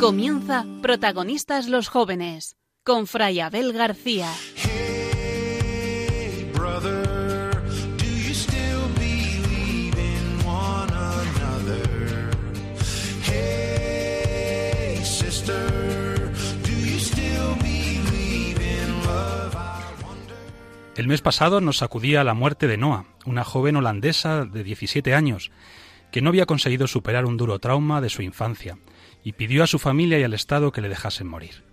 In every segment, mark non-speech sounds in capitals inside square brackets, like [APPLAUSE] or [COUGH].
Comienza Protagonistas los Jóvenes con Fray Abel García. El mes pasado nos sacudía la muerte de Noah, una joven holandesa de 17 años, que no había conseguido superar un duro trauma de su infancia, y pidió a su familia y al Estado que le dejasen morir.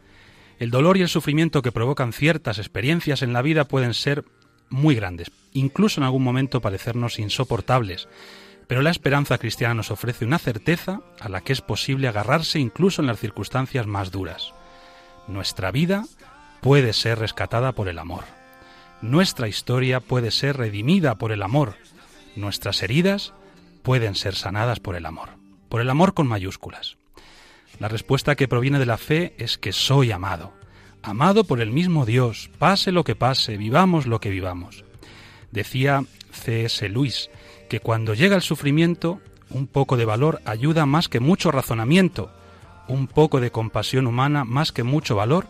El dolor y el sufrimiento que provocan ciertas experiencias en la vida pueden ser muy grandes, incluso en algún momento parecernos insoportables, pero la esperanza cristiana nos ofrece una certeza a la que es posible agarrarse incluso en las circunstancias más duras. Nuestra vida puede ser rescatada por el amor. Nuestra historia puede ser redimida por el amor. Nuestras heridas pueden ser sanadas por el amor. Por el amor con mayúsculas. La respuesta que proviene de la fe es que soy amado. Amado por el mismo Dios, pase lo que pase, vivamos lo que vivamos. Decía C.S. Lewis que cuando llega el sufrimiento, un poco de valor ayuda más que mucho razonamiento, un poco de compasión humana más que mucho valor,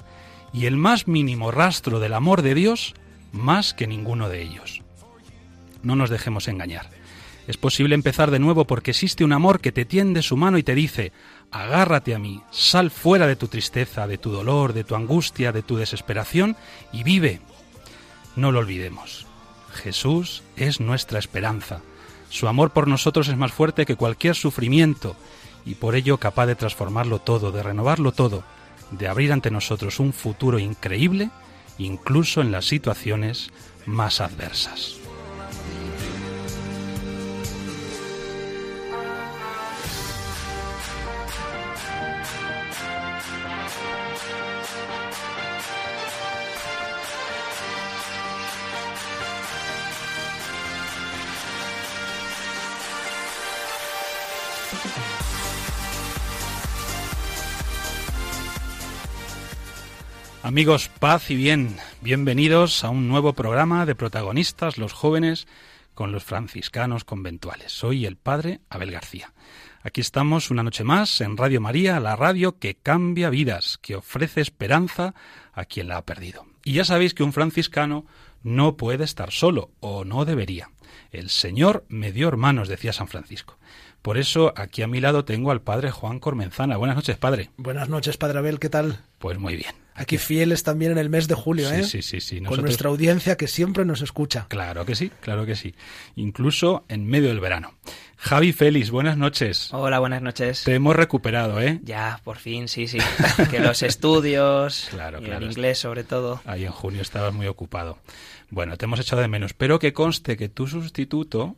y el más mínimo rastro del amor de Dios más que ninguno de ellos. No nos dejemos engañar. Es posible empezar de nuevo porque existe un amor que te tiende su mano y te dice, agárrate a mí, sal fuera de tu tristeza, de tu dolor, de tu angustia, de tu desesperación y vive. No lo olvidemos. Jesús es nuestra esperanza. Su amor por nosotros es más fuerte que cualquier sufrimiento y por ello capaz de transformarlo todo, de renovarlo todo, de abrir ante nosotros un futuro increíble, incluso en las situaciones más adversas. Amigos, paz y bien, bienvenidos a un nuevo programa de protagonistas, los jóvenes, con los franciscanos conventuales. Soy el padre Abel García. Aquí estamos una noche más en Radio María, la radio que cambia vidas, que ofrece esperanza a quien la ha perdido. Y ya sabéis que un franciscano no puede estar solo, o no debería. El Señor me dio hermanos, decía San Francisco. Por eso aquí a mi lado tengo al padre Juan Cormenzana. Buenas noches, padre. Buenas noches, Padre Abel, ¿qué tal? Pues muy bien. Aquí fieles también en el mes de julio, Sí, ¿eh? sí, sí, sí. Con nuestra audiencia que siempre nos escucha. Claro que sí, claro que sí. Incluso en medio del verano. Javi Félix, buenas noches. Hola, buenas noches. Te hemos recuperado, ¿eh? Ya, por fin, sí, sí. [LAUGHS] que los estudios Claro, y claro. el inglés sobre todo. Ahí en junio estabas muy ocupado. Bueno, te hemos echado de menos. Pero que conste que tu sustituto,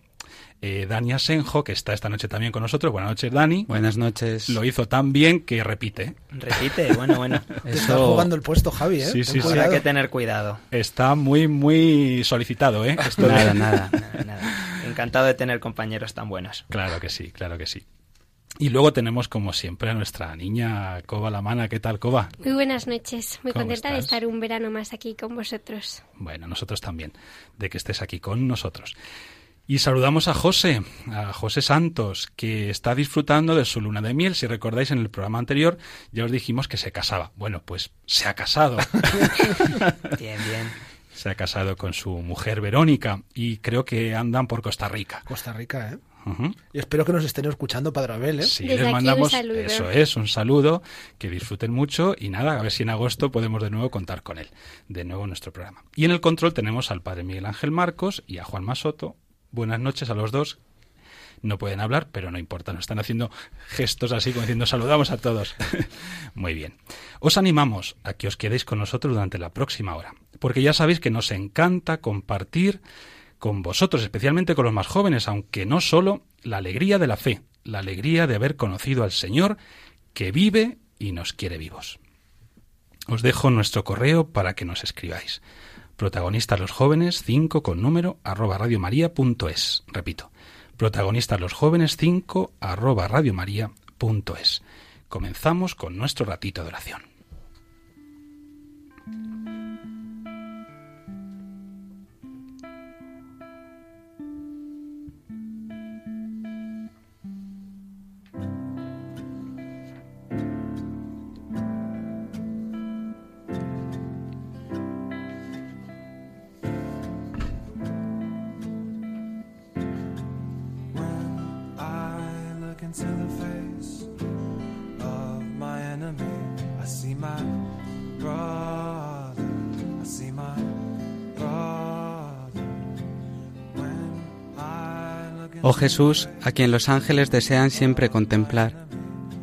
eh, Dani Asenjo, que está esta noche también con nosotros, buenas noches, Dani, Buenas noches. lo hizo tan bien que repite. Repite, bueno, bueno. [LAUGHS] Te estás jugando el puesto, Javi, ¿eh? Sí, sí, sí. Habrá cuidado. que tener cuidado. Está muy, muy solicitado, ¿eh? Esto de- Nada, nada. Nada, [LAUGHS] nada. Encantado de tener compañeros tan buenos. Claro que sí, claro que sí. Y luego tenemos, como siempre, a nuestra niña Coba Lamana. ¿Qué tal, Coba? Muy buenas noches, muy ¿Cómo contenta de estar un verano más aquí con vosotros. Bueno, nosotros también, de que estés aquí con nosotros. Y saludamos a José, a José Santos, que está disfrutando de su luna de miel. Si recordáis, en el programa anterior ya os dijimos que se casaba. Bueno, pues se ha casado. [LAUGHS] Bien, bien. se ha casado con su mujer Verónica y creo que andan por Costa Rica. Costa Rica, ¿eh? Y espero que nos estén escuchando, Padre Abel, ¿eh? Sí, Desde les aquí un mandamos saludo. eso es, un saludo, que disfruten mucho y nada, a ver si en agosto podemos de nuevo contar con él, de nuevo en nuestro programa. Y en el control tenemos al padre Miguel Ángel Marcos y a Juan Masoto. Buenas noches a los dos. No pueden hablar, pero no importa, nos están haciendo gestos así como diciendo saludamos a todos. [LAUGHS] Muy bien. Os animamos a que os quedéis con nosotros durante la próxima hora, porque ya sabéis que nos encanta compartir con vosotros, especialmente con los más jóvenes, aunque no solo la alegría de la fe, la alegría de haber conocido al Señor que vive y nos quiere vivos. Os dejo nuestro correo para que nos escribáis. Protagonistas los jóvenes 5 con número arroba radiomaria.es. Repito, protagonistas los jóvenes 5 arroba radiomaria.es. Comenzamos con nuestro ratito de oración. Oh Jesús, a quien los ángeles desean siempre contemplar,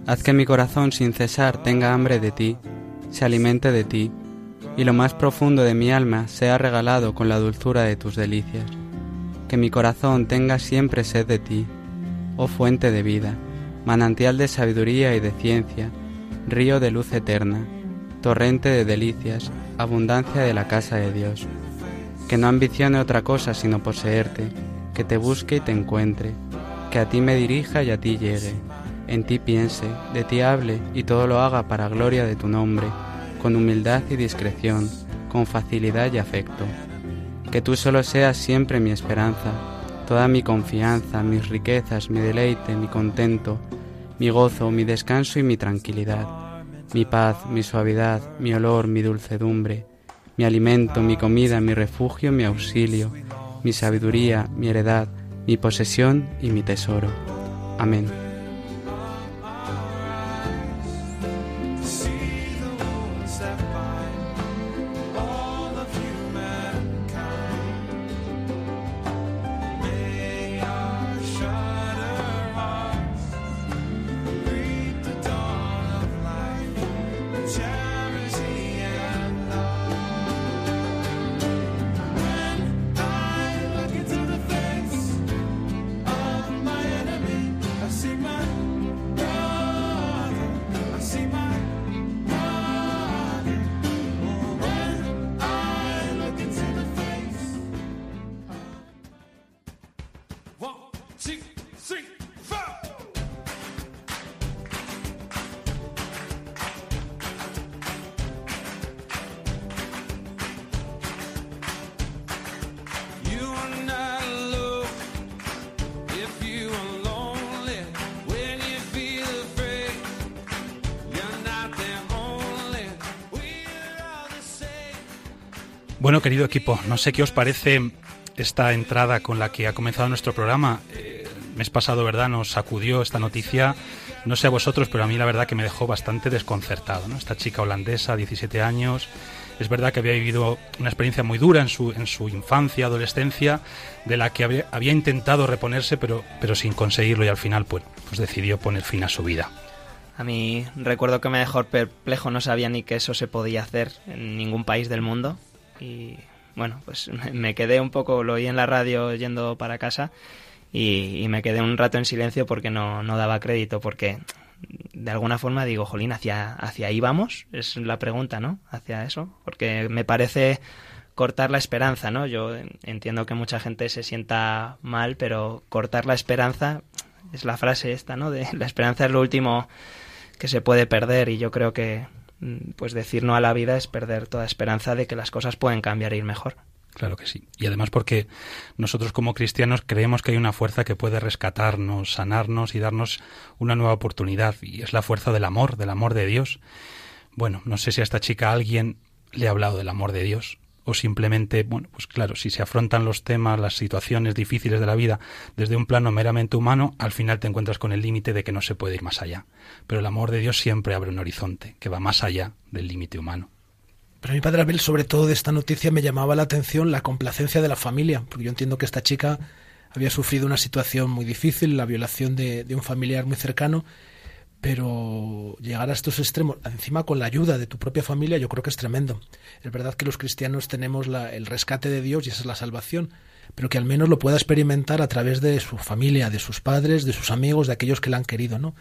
haz que mi corazón sin cesar tenga hambre de ti, se alimente de ti, y lo más profundo de mi alma sea regalado con la dulzura de tus delicias. Que mi corazón tenga siempre sed de ti, oh fuente de vida, manantial de sabiduría y de ciencia, río de luz eterna, torrente de delicias, abundancia de la casa de Dios. Que no ambicione otra cosa sino poseerte, que te busque y te encuentre, que a ti me dirija y a ti llegue, en ti piense, de ti hable y todo lo haga para gloria de tu nombre, con humildad y discreción, con facilidad y afecto. Que tú solo seas siempre mi esperanza, toda mi confianza, mis riquezas, mi deleite, mi contento, mi gozo, mi descanso y mi tranquilidad, mi paz, mi suavidad, mi olor, mi dulcedumbre, mi alimento, mi comida, mi refugio, mi auxilio, mi sabiduría, mi heredad, mi posesión y mi tesoro. Amén. Bueno, querido equipo, no sé qué os parece esta entrada con la que ha comenzado nuestro programa. Eh, mes pasado, ¿verdad? Nos sacudió esta noticia. No sé a vosotros, pero a mí la verdad que me dejó bastante desconcertado. Esta chica holandesa, 17 años, es verdad que había vivido una experiencia muy dura en su, en su infancia, adolescencia, de la que había, había intentado reponerse, pero, pero sin conseguirlo y al final pues, pues decidió poner fin a su vida. A mí recuerdo que me dejó perplejo, no sabía ni que eso se podía hacer en ningún país del mundo. Y bueno, pues [LAUGHS] me quedé un poco, lo oí en la radio yendo para casa y, y me quedé un rato en silencio porque no, no daba crédito, porque de alguna forma digo, jolín, ¿hacia, ¿hacia ahí vamos? Es la pregunta, ¿no? Hacia eso, porque me parece cortar la esperanza, ¿no? Yo entiendo que mucha gente se sienta mal, pero cortar la esperanza es la frase esta, ¿no? De [LAUGHS] la esperanza es lo último que se puede perder y yo creo que pues decir no a la vida es perder toda esperanza de que las cosas pueden cambiar e ir mejor. Claro que sí. Y además porque nosotros como cristianos creemos que hay una fuerza que puede rescatarnos, sanarnos y darnos una nueva oportunidad. Y es la fuerza del amor, del amor de Dios. Bueno, no sé si a esta chica alguien le ha hablado del amor de Dios o simplemente, bueno, pues claro, si se afrontan los temas, las situaciones difíciles de la vida desde un plano meramente humano, al final te encuentras con el límite de que no se puede ir más allá. Pero el amor de Dios siempre abre un horizonte que va más allá del límite humano. Pero mi padre Abel, sobre todo de esta noticia, me llamaba la atención la complacencia de la familia, porque yo entiendo que esta chica había sufrido una situación muy difícil, la violación de, de un familiar muy cercano, pero llegar a estos extremos, encima con la ayuda de tu propia familia, yo creo que es tremendo. Es verdad que los cristianos tenemos la, el rescate de Dios y esa es la salvación, pero que al menos lo pueda experimentar a través de su familia, de sus padres, de sus amigos, de aquellos que la han querido, ¿no?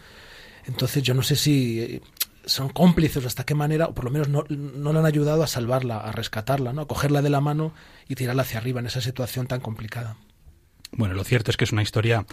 Entonces yo no sé si son cómplices, hasta qué manera, o por lo menos no, no le han ayudado a salvarla, a rescatarla, ¿no? a cogerla de la mano y tirarla hacia arriba en esa situación tan complicada. Bueno, lo cierto es que es una historia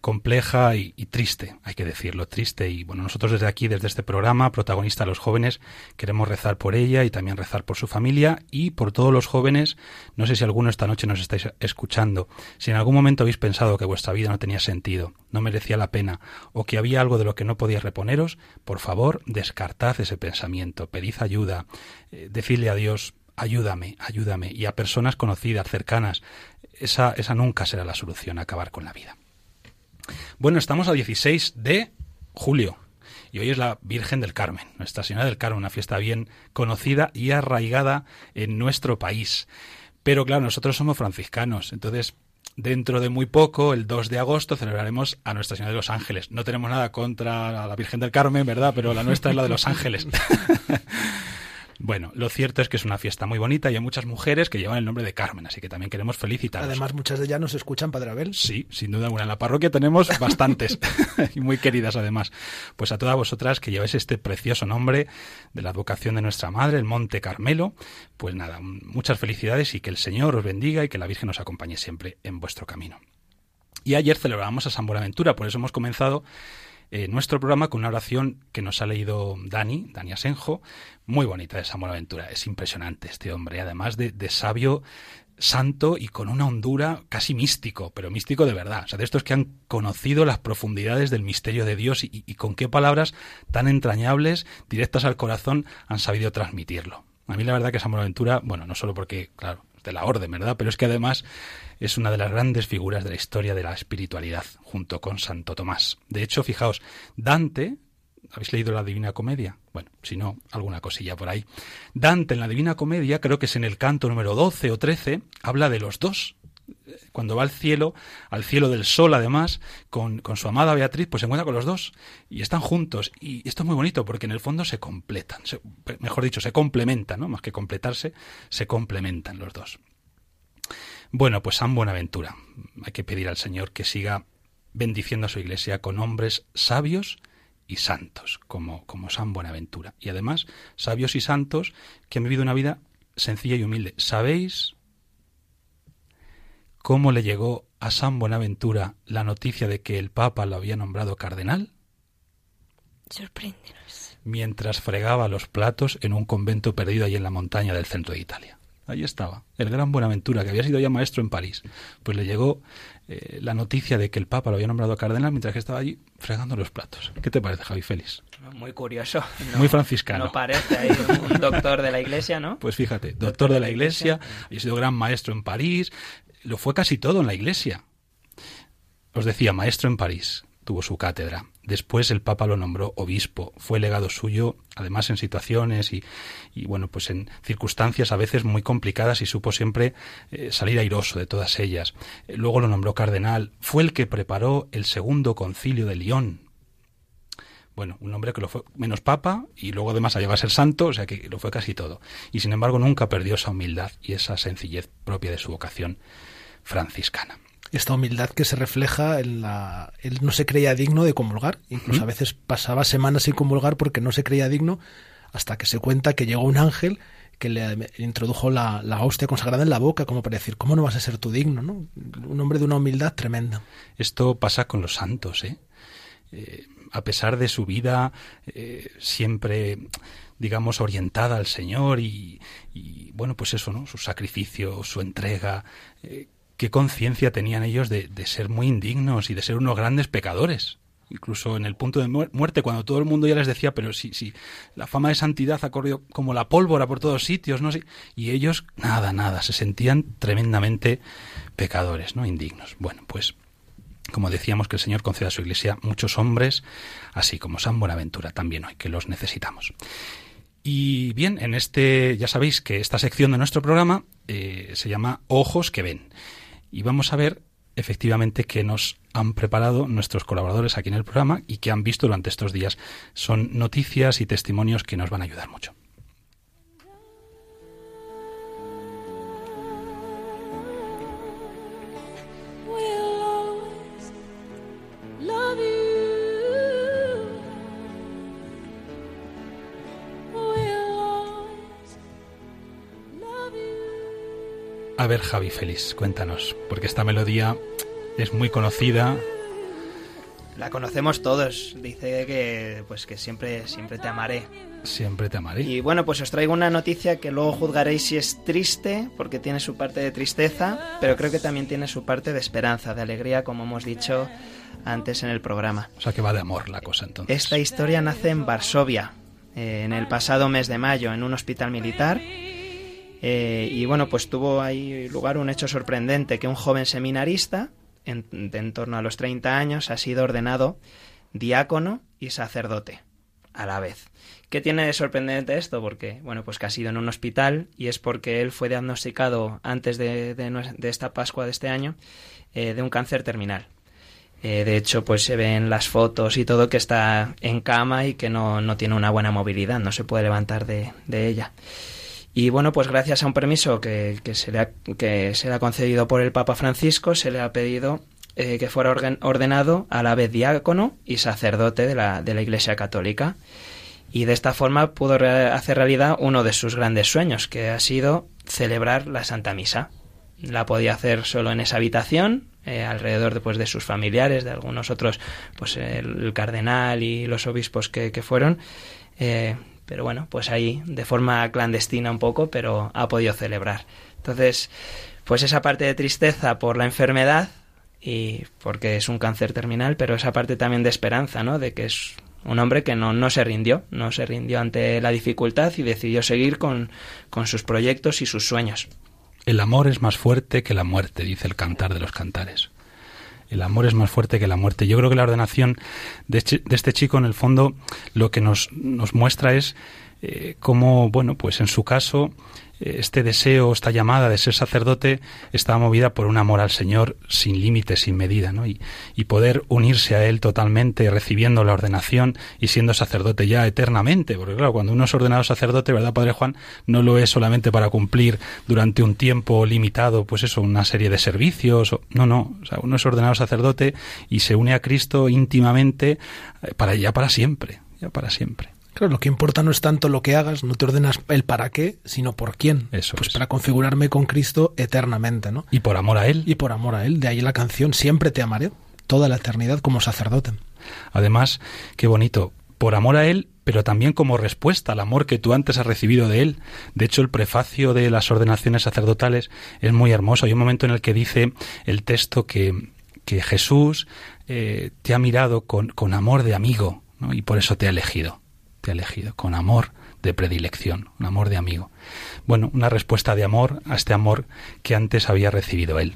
compleja y, triste, hay que decirlo, triste. Y bueno, nosotros desde aquí, desde este programa, protagonista a los jóvenes, queremos rezar por ella y también rezar por su familia y por todos los jóvenes. No sé si alguno esta noche nos estáis escuchando. Si en algún momento habéis pensado que vuestra vida no tenía sentido, no merecía la pena, o que había algo de lo que no podía reponeros, por favor, descartad ese pensamiento, pedid ayuda, eh, decidle a Dios, ayúdame, ayúdame, y a personas conocidas, cercanas, esa, esa nunca será la solución, acabar con la vida. Bueno, estamos a 16 de julio y hoy es la Virgen del Carmen, Nuestra Señora del Carmen, una fiesta bien conocida y arraigada en nuestro país. Pero claro, nosotros somos franciscanos, entonces dentro de muy poco, el 2 de agosto, celebraremos a Nuestra Señora de los Ángeles. No tenemos nada contra la Virgen del Carmen, ¿verdad? Pero la nuestra es la de los Ángeles. [LAUGHS] Bueno, lo cierto es que es una fiesta muy bonita y hay muchas mujeres que llevan el nombre de Carmen, así que también queremos felicitarlas. Además, muchas de ellas nos escuchan, Padre Abel. Sí, sin duda alguna. En la parroquia tenemos bastantes [LAUGHS] y muy queridas además. Pues a todas vosotras que lleváis este precioso nombre de la advocación de nuestra Madre, el Monte Carmelo, pues nada, muchas felicidades y que el Señor os bendiga y que la Virgen os acompañe siempre en vuestro camino. Y ayer celebrábamos a San Buenaventura, por eso hemos comenzado eh, nuestro programa con una oración que nos ha leído Dani, Dani Asenjo, muy bonita de San Buenaventura. Es impresionante este hombre, además de, sabio, santo y con una hondura casi místico, pero místico de verdad. O sea, de estos que han conocido las profundidades del misterio de Dios y, y con qué palabras tan entrañables, directas al corazón, han sabido transmitirlo. A mí la verdad que San Buenaventura, bueno, no solo porque, claro, de la orden, ¿verdad? Pero es que además es una de las grandes figuras de la historia de la espiritualidad, junto con Santo Tomás. De hecho, fijaos, Dante, ¿habéis leído la Divina Comedia? Bueno, si no, alguna cosilla por ahí. Dante en la Divina Comedia, creo que es en el canto número 12 o 13, habla de los dos. Cuando va al cielo, al cielo del sol además, con, con su amada Beatriz, pues se encuentra con los dos y están juntos. Y esto es muy bonito porque en el fondo se completan, mejor dicho, se complementan, ¿no? Más que completarse, se complementan los dos. Bueno, pues San Buenaventura. Hay que pedir al Señor que siga bendiciendo a su iglesia con hombres sabios y santos, como, como San Buenaventura. Y además, sabios y santos que han vivido una vida sencilla y humilde. ¿Sabéis cómo le llegó a San Buenaventura la noticia de que el Papa lo había nombrado cardenal? Sorpréndenos. Mientras fregaba los platos en un convento perdido allí en la montaña del centro de Italia. Ahí estaba, el gran Buenaventura, que había sido ya maestro en París. Pues le llegó eh, la noticia de que el Papa lo había nombrado cardenal mientras que estaba allí fregando los platos. ¿Qué te parece, Javi Félix? Muy curioso. [LAUGHS] Muy franciscano. No parece ahí un doctor de la Iglesia, ¿no? Pues fíjate, doctor de la Iglesia, había sido gran maestro en París, lo fue casi todo en la Iglesia. Os decía, maestro en París, tuvo su cátedra. Después el Papa lo nombró obispo, fue legado suyo, además en situaciones y, bueno, pues en circunstancias a veces muy complicadas y supo siempre eh, salir airoso de todas ellas. Eh, luego lo nombró cardenal, fue el que preparó el segundo concilio de Lyon. Bueno, un hombre que lo fue menos papa y luego además llegado a ser santo, o sea que lo fue casi todo. Y sin embargo nunca perdió esa humildad y esa sencillez propia de su vocación franciscana esta humildad que se refleja en la... Él no se creía digno de comulgar, incluso a veces pasaba semanas sin comulgar porque no se creía digno hasta que se cuenta que llegó un ángel que le introdujo la, la, hostia consagrada en la boca, como para decir, ¿cómo no vas a ser tú digno? ¿no? Un hombre de una humildad tremenda. Esto pasa con los santos, ¿eh? eh a pesar de su vida eh, siempre, digamos, orientada al Señor y, y, bueno, pues eso, ¿no? Su sacrificio, su entrega, eh, qué conciencia tenían ellos de, ser muy indignos y de ser unos grandes pecadores. Incluso en el punto de muerte, cuando todo el mundo ya les decía, pero si, si la fama de santidad ha corrido como la pólvora por todos sitios, ¿no? Y ellos, nada, nada, se sentían tremendamente pecadores, ¿no? Indignos. Bueno, pues como decíamos, que el Señor conceda a su iglesia muchos hombres, así como San Buenaventura también hoy, que los necesitamos. Y bien, en este, ya sabéis que esta sección de nuestro programa eh, se llama Ojos que ven y vamos a ver efectivamente qué nos han preparado nuestros colaboradores aquí en el programa y qué han visto durante estos días. Son noticias y testimonios que nos van a ayudar mucho. A ver, Javi Feliz, cuéntanos, porque esta melodía es muy conocida. La conocemos todos. Dice que pues que siempre siempre te amaré. Siempre te amaré. Y bueno, pues os traigo una noticia que luego juzgaréis si es triste, porque tiene su parte de tristeza, pero creo que también tiene su parte de esperanza, de alegría, como hemos dicho antes en el programa. O sea que va de amor la cosa entonces. Esta historia nace en Varsovia, eh, en el pasado mes de mayo, en un hospital militar. Eh, y bueno, pues tuvo ahí lugar un hecho sorprendente, que un joven seminarista en, de en torno a los 30 años, ha sido ordenado diácono y sacerdote a la vez. ¿Qué tiene de sorprendente esto? Porque, bueno, pues que ha sido en un hospital y es porque él fue diagnosticado antes de, esta Pascua de este año eh, de un cáncer terminal. Eh, de hecho, pues se ven las fotos y todo que está en cama y que no, no tiene una buena movilidad, no se puede levantar de ella. Y bueno, pues gracias a un permiso que, que, se, le ha, que se le ha concedido por el Papa Francisco, se le ha pedido eh, que fuera ordenado a la vez diácono y sacerdote de la, de la Iglesia Católica. Y de esta forma pudo hacer realidad uno de sus grandes sueños, que ha sido celebrar la Santa Misa. La podía hacer solo en esa habitación, eh, alrededor de, pues, de sus familiares, de algunos otros, pues el, el cardenal y los obispos que, que fueron. Eh, pero bueno, pues ahí de forma clandestina un poco, pero ha podido celebrar. Entonces, pues esa parte de tristeza por la enfermedad y porque es un cáncer terminal, pero esa parte también de esperanza, ¿no? De que es un hombre que no, no se rindió, no se rindió ante la dificultad y decidió seguir con, con sus proyectos y sus sueños. El amor es más fuerte que la muerte, dice el cantar de los cantares. El amor es más fuerte que la muerte. Yo creo que la ordenación de este, este chico, en el fondo, lo que nos, nos muestra es eh, cómo, bueno, pues en su caso, este deseo, esta llamada de ser sacerdote estaba movida por un amor al Señor sin límite, sin medida, ¿no? Y, y, poder unirse a Él totalmente, recibiendo la ordenación y siendo sacerdote ya eternamente. Porque claro, cuando uno es ordenado sacerdote, ¿verdad, Padre Juan? No lo es solamente para cumplir durante un tiempo limitado, pues eso, una serie de servicios. O, no, no. O sea, uno es ordenado sacerdote y se une a Cristo íntimamente para ya para siempre, ya para siempre. Claro, lo que importa no es tanto lo que hagas, no te ordenas el para qué, sino por quién. Eso pues es. para configurarme con Cristo eternamente, ¿no? Y por amor a Él. Y por amor a Él. De ahí la canción Siempre te amaré, toda la eternidad como sacerdote. Además, qué bonito, por amor a Él, pero también como respuesta al amor que tú antes has recibido de Él. De hecho, el prefacio de las ordenaciones sacerdotales es muy hermoso. Hay un momento en el que dice el texto que, que Jesús eh, te ha mirado con, con amor de amigo ¿no? y por eso te ha elegido te ha elegido, con amor de predilección, un amor de amigo. Bueno, una respuesta de amor a este amor que antes había recibido él.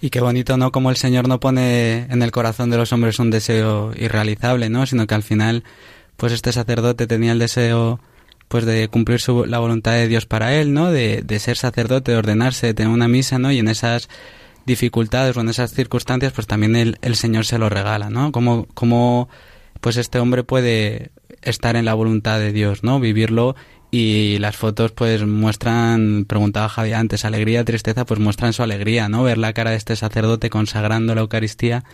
Y qué bonito, ¿no? Como el Señor no pone en el corazón de los hombres un deseo irrealizable, ¿no? Sino que al final, pues este sacerdote tenía el deseo, pues de cumplir su, la voluntad de Dios para él, ¿no? De, de ser sacerdote, de ordenarse, de tener una misa, ¿no? Y en esas dificultades o en esas circunstancias, pues también el, el Señor se lo regala, ¿no? Como, como pues este hombre puede estar en la voluntad de Dios, ¿no? Vivirlo y las fotos pues muestran, preguntaba Javier antes, alegría, tristeza, pues muestran su alegría, ¿no? Ver la cara de este sacerdote consagrando la Eucaristía,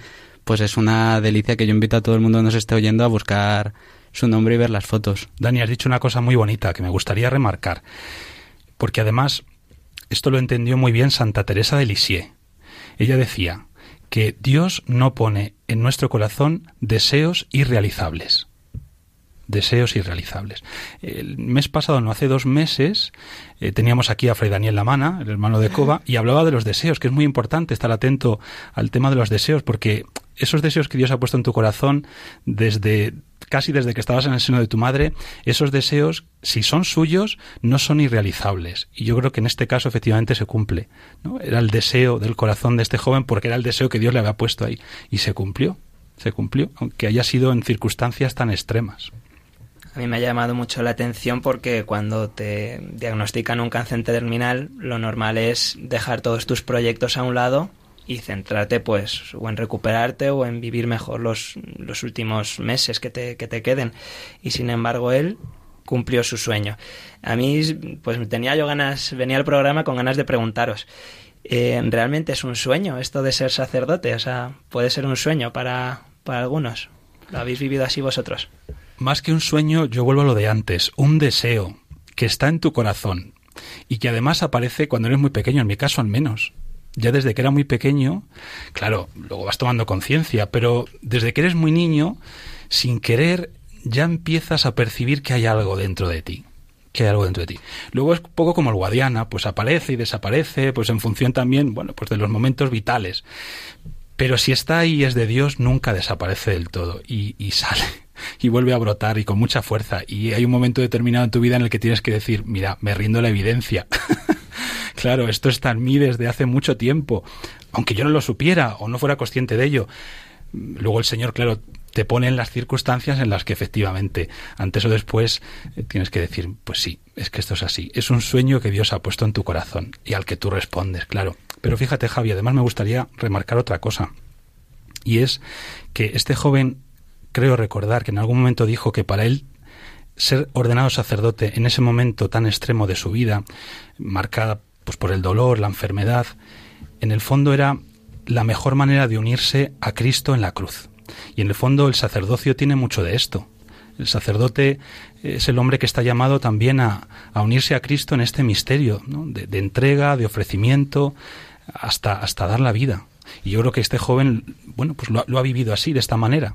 pues es una delicia que yo invito a todo el mundo que nos esté oyendo a buscar su nombre y ver las fotos. Dani, has dicho una cosa muy bonita que me gustaría remarcar, porque además esto lo entendió muy bien Santa Teresa de Lisieux. Ella decía que Dios no pone en nuestro corazón deseos irrealizables deseos irrealizables. El mes pasado, no hace dos meses, eh, teníamos aquí a Fray Daniel Lamana, el hermano de Cova, y hablaba de los deseos, que es muy importante estar atento al tema de los deseos, porque esos deseos que Dios ha puesto en tu corazón desde casi desde que estabas en el seno de tu madre, esos deseos, si son suyos, no son irrealizables. Y yo creo que en este caso efectivamente se cumple. ¿no? Era el deseo del corazón de este joven porque era el deseo que Dios le había puesto ahí. Y se cumplió, se cumplió, aunque haya sido en circunstancias tan extremas. A mí me ha llamado mucho la atención porque cuando te diagnostican un cáncer terminal, lo normal es dejar todos tus proyectos a un lado y centrarte pues o en recuperarte o en vivir mejor los, los últimos meses que te, que te queden. Y sin embargo él cumplió su sueño. A mí pues tenía yo ganas, venía al programa con ganas de preguntaros. Eh, ¿Realmente es un sueño esto de ser sacerdote? O sea, puede ser un sueño para, para algunos. ¿Lo habéis vivido así vosotros? Más que un sueño, yo vuelvo a lo de antes, un deseo que está en tu corazón y que además aparece cuando eres muy pequeño, en mi caso al menos. ya desde que era muy pequeño, claro, luego vas tomando conciencia, pero desde que eres muy niño, sin querer, ya empiezas a percibir que hay algo dentro de ti que hay algo dentro de ti. Luego es un poco como el Guadiana, pues aparece y desaparece, pues en función también, bueno, pues de los momentos vitales. Pero si está ahí y es de Dios, nunca desaparece del todo y, y sale y vuelve a brotar y con mucha fuerza. Y hay un momento determinado en tu vida en el que tienes que decir, mira, me rindo la evidencia. [LAUGHS] claro, esto está en mí desde hace mucho tiempo, aunque yo no lo supiera o no fuera consciente de ello. Luego el Señor, claro, te pone en las circunstancias en las que efectivamente, antes o después, eh, tienes que decir, pues sí, es que esto es así. Es un sueño que Dios ha puesto en tu corazón y al que tú respondes, claro. Pero fíjate, Javi, además me gustaría remarcar otra cosa. Y es que este joven, creo recordar que en algún momento dijo que para él ser ordenado sacerdote en ese momento tan extremo de su vida, marcada pues por el dolor, la enfermedad, en el fondo era la mejor manera de unirse a Cristo en la cruz. Y en el fondo el sacerdocio tiene mucho de esto. El sacerdote es el hombre que está llamado también a, a unirse a Cristo en este misterio de, entrega, de ofrecimiento, hasta, hasta dar la vida. Y yo creo que este joven, bueno, pues lo ha vivido así, de esta manera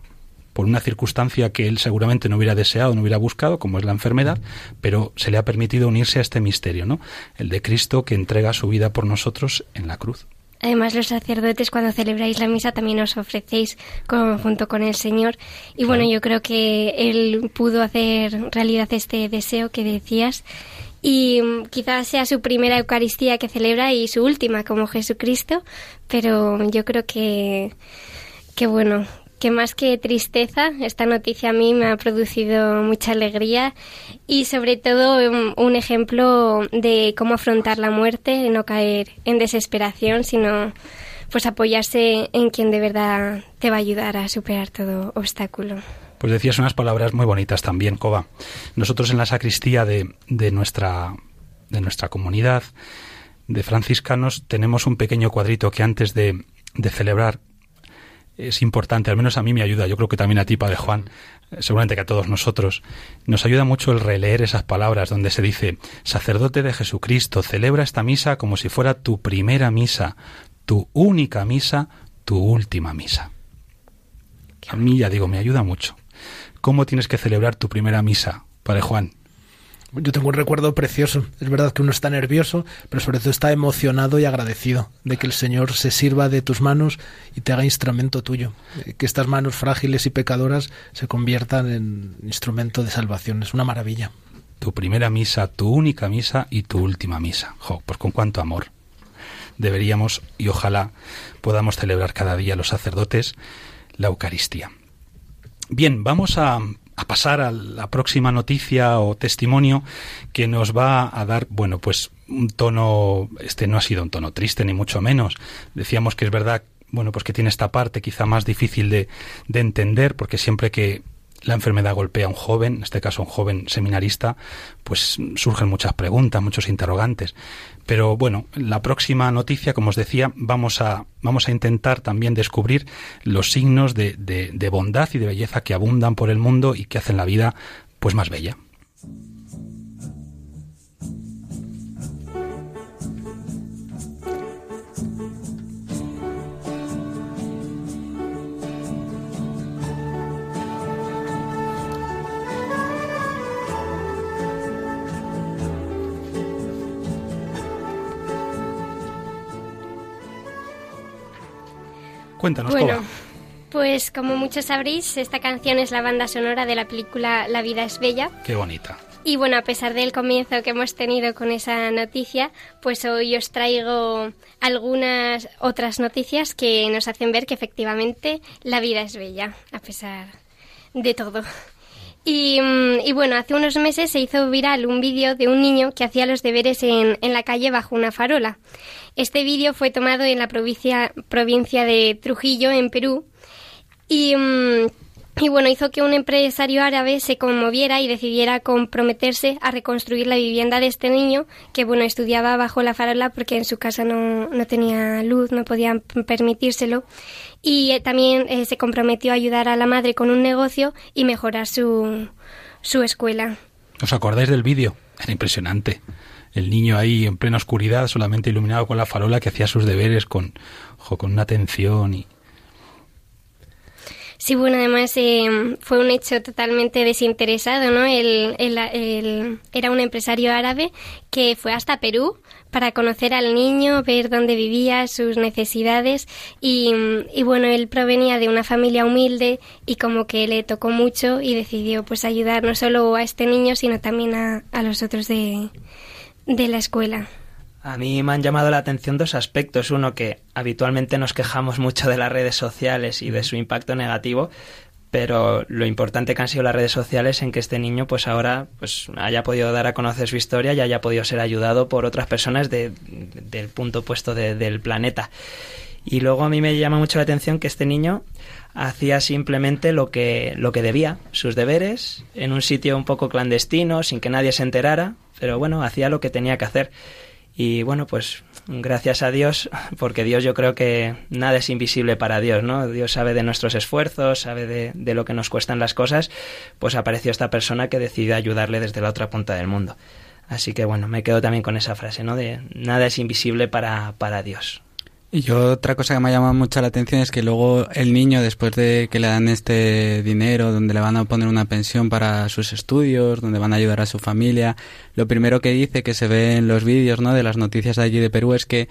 por una circunstancia que él seguramente no hubiera deseado, no hubiera buscado, como es la enfermedad, pero se le ha permitido unirse a este misterio, ¿no? El de Cristo que entrega su vida por nosotros en la cruz. Además, los sacerdotes cuando celebráis la misa también os ofrecéis junto con el Señor. Y claro. bueno, yo creo que Él pudo hacer realidad este deseo que decías. Y quizás sea su primera Eucaristía que celebra y su última como Jesucristo. Pero yo creo que, que bueno, que más que tristeza, esta noticia a mí me ha producido mucha alegría y sobre todo un, ejemplo de cómo afrontar la muerte, no caer en desesperación, sino pues apoyarse en quien de verdad te va a ayudar a superar todo obstáculo. Pues decías unas palabras muy bonitas también, Coba. Nosotros en la sacristía de, de nuestra, de nuestra comunidad de franciscanos tenemos un pequeño cuadrito que antes de, de celebrar es importante, al menos a mí me ayuda, yo creo que también a ti, Padre Juan, seguramente que a todos nosotros, nos ayuda mucho el releer esas palabras donde se dice, sacerdote de Jesucristo, celebra esta misa como si fuera tu primera misa, tu única misa, tu última misa. A mí, ya digo, me ayuda mucho. ¿Cómo tienes que celebrar tu primera misa, Padre Juan? Yo tengo un recuerdo precioso. Es verdad que uno está nervioso, pero sobre todo está emocionado y agradecido de que el Señor se sirva de tus manos y te haga instrumento tuyo. Que estas manos frágiles y pecadoras se conviertan en instrumento de salvación. Es una maravilla. Tu primera misa, tu única misa y tu última misa. Jo, pues con cuánto amor. Deberíamos y ojalá podamos celebrar cada día los sacerdotes la Eucaristía. Bien, vamos a a pasar a la próxima noticia o testimonio que nos va a dar, bueno, pues un tono, este no ha sido un tono triste ni mucho menos. Decíamos que es verdad, bueno, pues que tiene esta parte quizá más difícil de, de entender, porque siempre que la enfermedad golpea a un joven, en este caso un joven seminarista, pues surgen muchas preguntas, muchos interrogantes. Pero bueno, la próxima noticia, como os decía, vamos a, vamos a intentar también descubrir los signos de, de, de bondad y de belleza que abundan por el mundo y que hacen la vida pues más bella. Cuéntanos, bueno, Coba. pues como muchos sabréis, esta canción es la banda sonora de la película La vida es bella. Qué bonita. Y bueno, a pesar del comienzo que hemos tenido con esa noticia, pues hoy os traigo algunas otras noticias que nos hacen ver que efectivamente la vida es bella, a pesar de todo. Y, y, bueno, hace unos meses se hizo viral un vídeo de un niño que hacía los deberes en, en la calle bajo una farola. Este vídeo fue tomado en la provincia, provincia de Trujillo, en Perú, y, y, bueno, hizo que un empresario árabe se conmoviera y decidiera comprometerse a reconstruir la vivienda de este niño, que bueno, estudiaba bajo la farola porque en su casa no, no tenía luz, no podían permitírselo. Y eh, también eh, se comprometió a ayudar a la madre con un negocio y mejorar su, su escuela. ¿Os acordáis del vídeo? Era impresionante el niño ahí en plena oscuridad, solamente iluminado con la farola, que hacía sus deberes con, con una atención y, Sí, bueno, además eh, fue un hecho totalmente desinteresado, ¿no? era un empresario árabe que fue hasta Perú para conocer al niño, ver dónde vivía, sus necesidades y, bueno, él provenía de una familia humilde y como que le tocó mucho y decidió pues ayudar no solo a este niño sino también a, los otros de, de la escuela. A mí me han llamado la atención dos aspectos. Uno, que habitualmente nos quejamos mucho de las redes sociales y de su impacto negativo, pero lo importante que han sido las redes sociales en que este niño pues ahora pues haya podido dar a conocer su historia y haya podido ser ayudado por otras personas del punto opuesto del planeta. Y luego a mí me llama mucho la atención que este niño hacía simplemente lo que, lo que debía, sus deberes, en un sitio un poco clandestino, sin que nadie se enterara, pero bueno, hacía lo que tenía que hacer. Y bueno, pues gracias a Dios, porque Dios yo creo que nada es invisible para Dios, ¿no? Dios sabe de nuestros esfuerzos, sabe de, de lo que nos cuestan las cosas, pues apareció esta persona que decidió ayudarle desde la otra punta del mundo. Así que bueno, me quedo también con esa frase, ¿no? De nada es invisible para, para Dios. Y yo otra cosa que me ha llamado mucho la atención es que luego el niño, después de que le dan este dinero, donde le van a poner una pensión para sus estudios, donde van a ayudar a su familia, lo primero que dice, que se ve en los vídeos, ¿no? De las noticias de allí de Perú, es que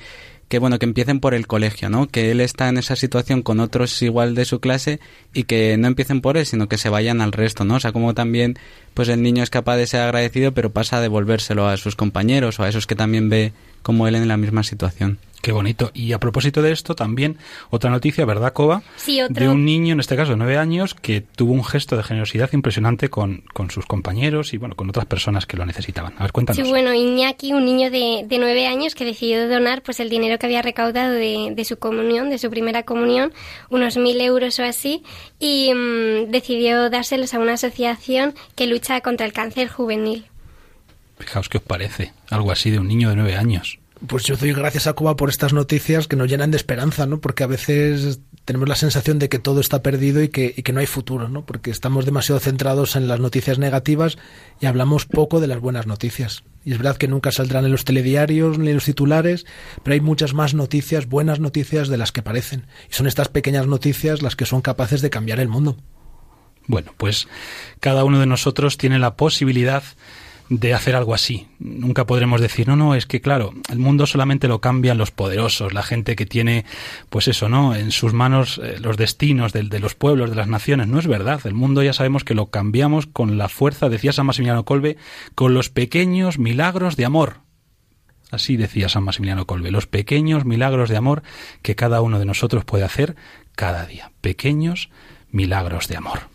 que bueno, que empiecen por el colegio, ¿no? Que él está en esa situación con otros igual de su clase y que no empiecen por él, sino que se vayan al resto, ¿no? O sea, como también pues el niño es capaz de ser agradecido, pero pasa a devolvérselo a sus compañeros o a esos que también ve como él en la misma situación. Qué bonito. Y a propósito de esto, también otra noticia, ¿verdad, Coba? Sí, De un niño, en este caso de nueve años, que tuvo un gesto de generosidad impresionante con, con, sus compañeros y, bueno, con otras personas que lo necesitaban. A ver, cuéntanos. Sí, bueno, Iñaki, un niño de, de nueve años que decidió donar pues el dinero que había recaudado de, de su comunión, de su primera comunión, unos mil euros o así, y mm, decidió dárselos a una asociación que lucha contra el cáncer juvenil. Fijaos qué os parece, algo así de un niño de nueve años. Pues yo doy gracias a Cuba por estas noticias que nos llenan de esperanza, ¿no? Porque a veces tenemos la sensación de que todo está perdido y que, y que no hay futuro, ¿no? Porque estamos demasiado centrados en las noticias negativas y hablamos poco de las buenas noticias. Y es verdad que nunca saldrán en los telediarios ni en los titulares, pero hay muchas más noticias, buenas noticias de las que parecen. Y son estas pequeñas noticias las que son capaces de cambiar el mundo. Bueno, pues cada uno de nosotros tiene la posibilidad de hacer algo así. Nunca podremos decir, no, no, es que claro, el mundo solamente lo cambian los poderosos, la gente que tiene, pues eso, ¿no? En sus manos eh, los destinos de, de, los pueblos, de las naciones. No es verdad. El mundo ya sabemos que lo cambiamos con la fuerza, decía San Maximiliano Colbe, con los pequeños milagros de amor. Así decía San Maximiliano Colbe, los pequeños milagros de amor que cada uno de nosotros puede hacer cada día. Pequeños milagros de amor.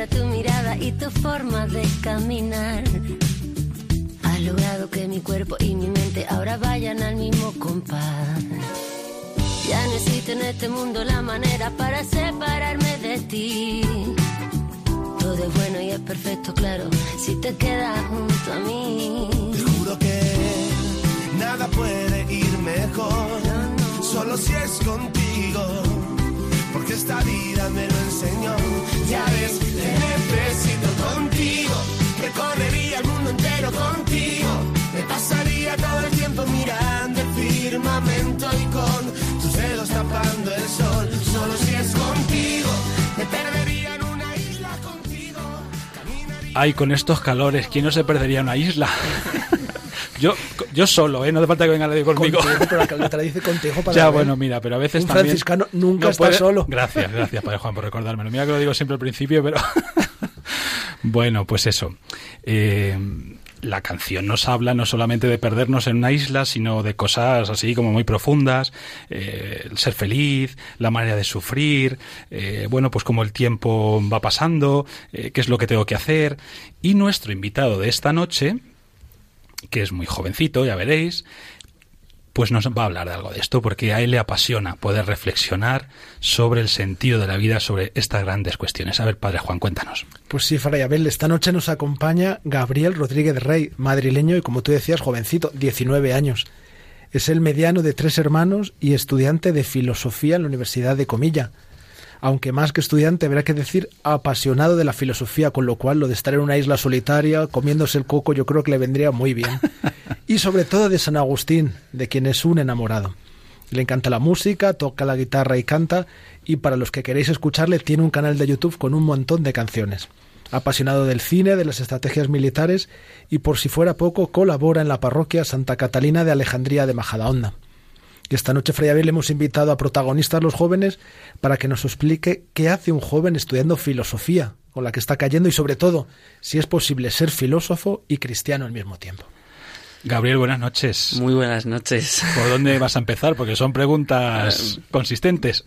prohibida tu mirada y tu forma de caminar logrado que mi cuerpo y mi mente ahora vayan al mismo compás. Ya no existe en este mundo la manera para separarme de ti. Todo es bueno y es perfecto, claro, si te quedas junto a mí. Te juro que nada puede ir mejor, solo si es contigo porque esta vida me lo enseñó. Ya ves, te necesito contigo, recorrería el mundo entero contigo, me pasaría todo el tiempo mirando el firmamento y con tus dedos tapando el sol, solo si es contigo, me perdería en una isla contigo. Ay, con estos calores, ¿quién no se perdería una isla? [LAUGHS] Yo, yo solo, ¿eh? No hace falta que venga nadie conmigo. Pero la caleta dice contigo para ya, ver. bueno, mira, pero a veces Un también... franciscano nunca no está puede- solo. Gracias, gracias, Padre Juan, por recordármelo. Mira que lo digo siempre al principio, pero... [LAUGHS] bueno, pues eso. Eh, la canción nos habla no solamente de perdernos en una isla, sino de cosas así como muy profundas, eh, el ser feliz, la manera de sufrir, eh, bueno, pues cómo el tiempo va pasando, eh, qué es lo que tengo que hacer. Y nuestro invitado de esta noche, que es muy jovencito, ya veréis, pues nos va a hablar de algo de esto, porque a él le apasiona poder reflexionar sobre el sentido de la vida, sobre estas grandes cuestiones. A ver, Padre Juan, cuéntanos. Pues sí, Fray Abel, esta noche nos acompaña Gabriel Rodríguez Rey, madrileño y como tú decías, jovencito, 19 años. Es el mediano de tres hermanos y estudiante de filosofía en la Universidad de Comilla. Aunque más que estudiante, habrá que decir apasionado de la filosofía, con lo cual lo de estar en una isla solitaria, comiéndose el coco, yo creo que le vendría muy bien. [LAUGHS] Y sobre todo de San Agustín, de quien es un enamorado. Le encanta la música, toca la guitarra y canta, y para los que queréis escucharle, tiene un canal de YouTube con un montón de canciones. Apasionado del cine, de las estrategias militares, y por si fuera poco, colabora en la parroquia Santa Catalina de Alejandría de Majadahonda. Y esta noche, Fray Abel, le hemos invitado a protagonistas los jóvenes para que nos explique qué hace un joven estudiando filosofía, con la que está cayendo, y sobre todo, si es posible ser filósofo y cristiano al mismo tiempo. Gabriel, buenas noches. Muy buenas noches. ¿Por dónde vas a empezar? Porque son preguntas [LAUGHS] consistentes.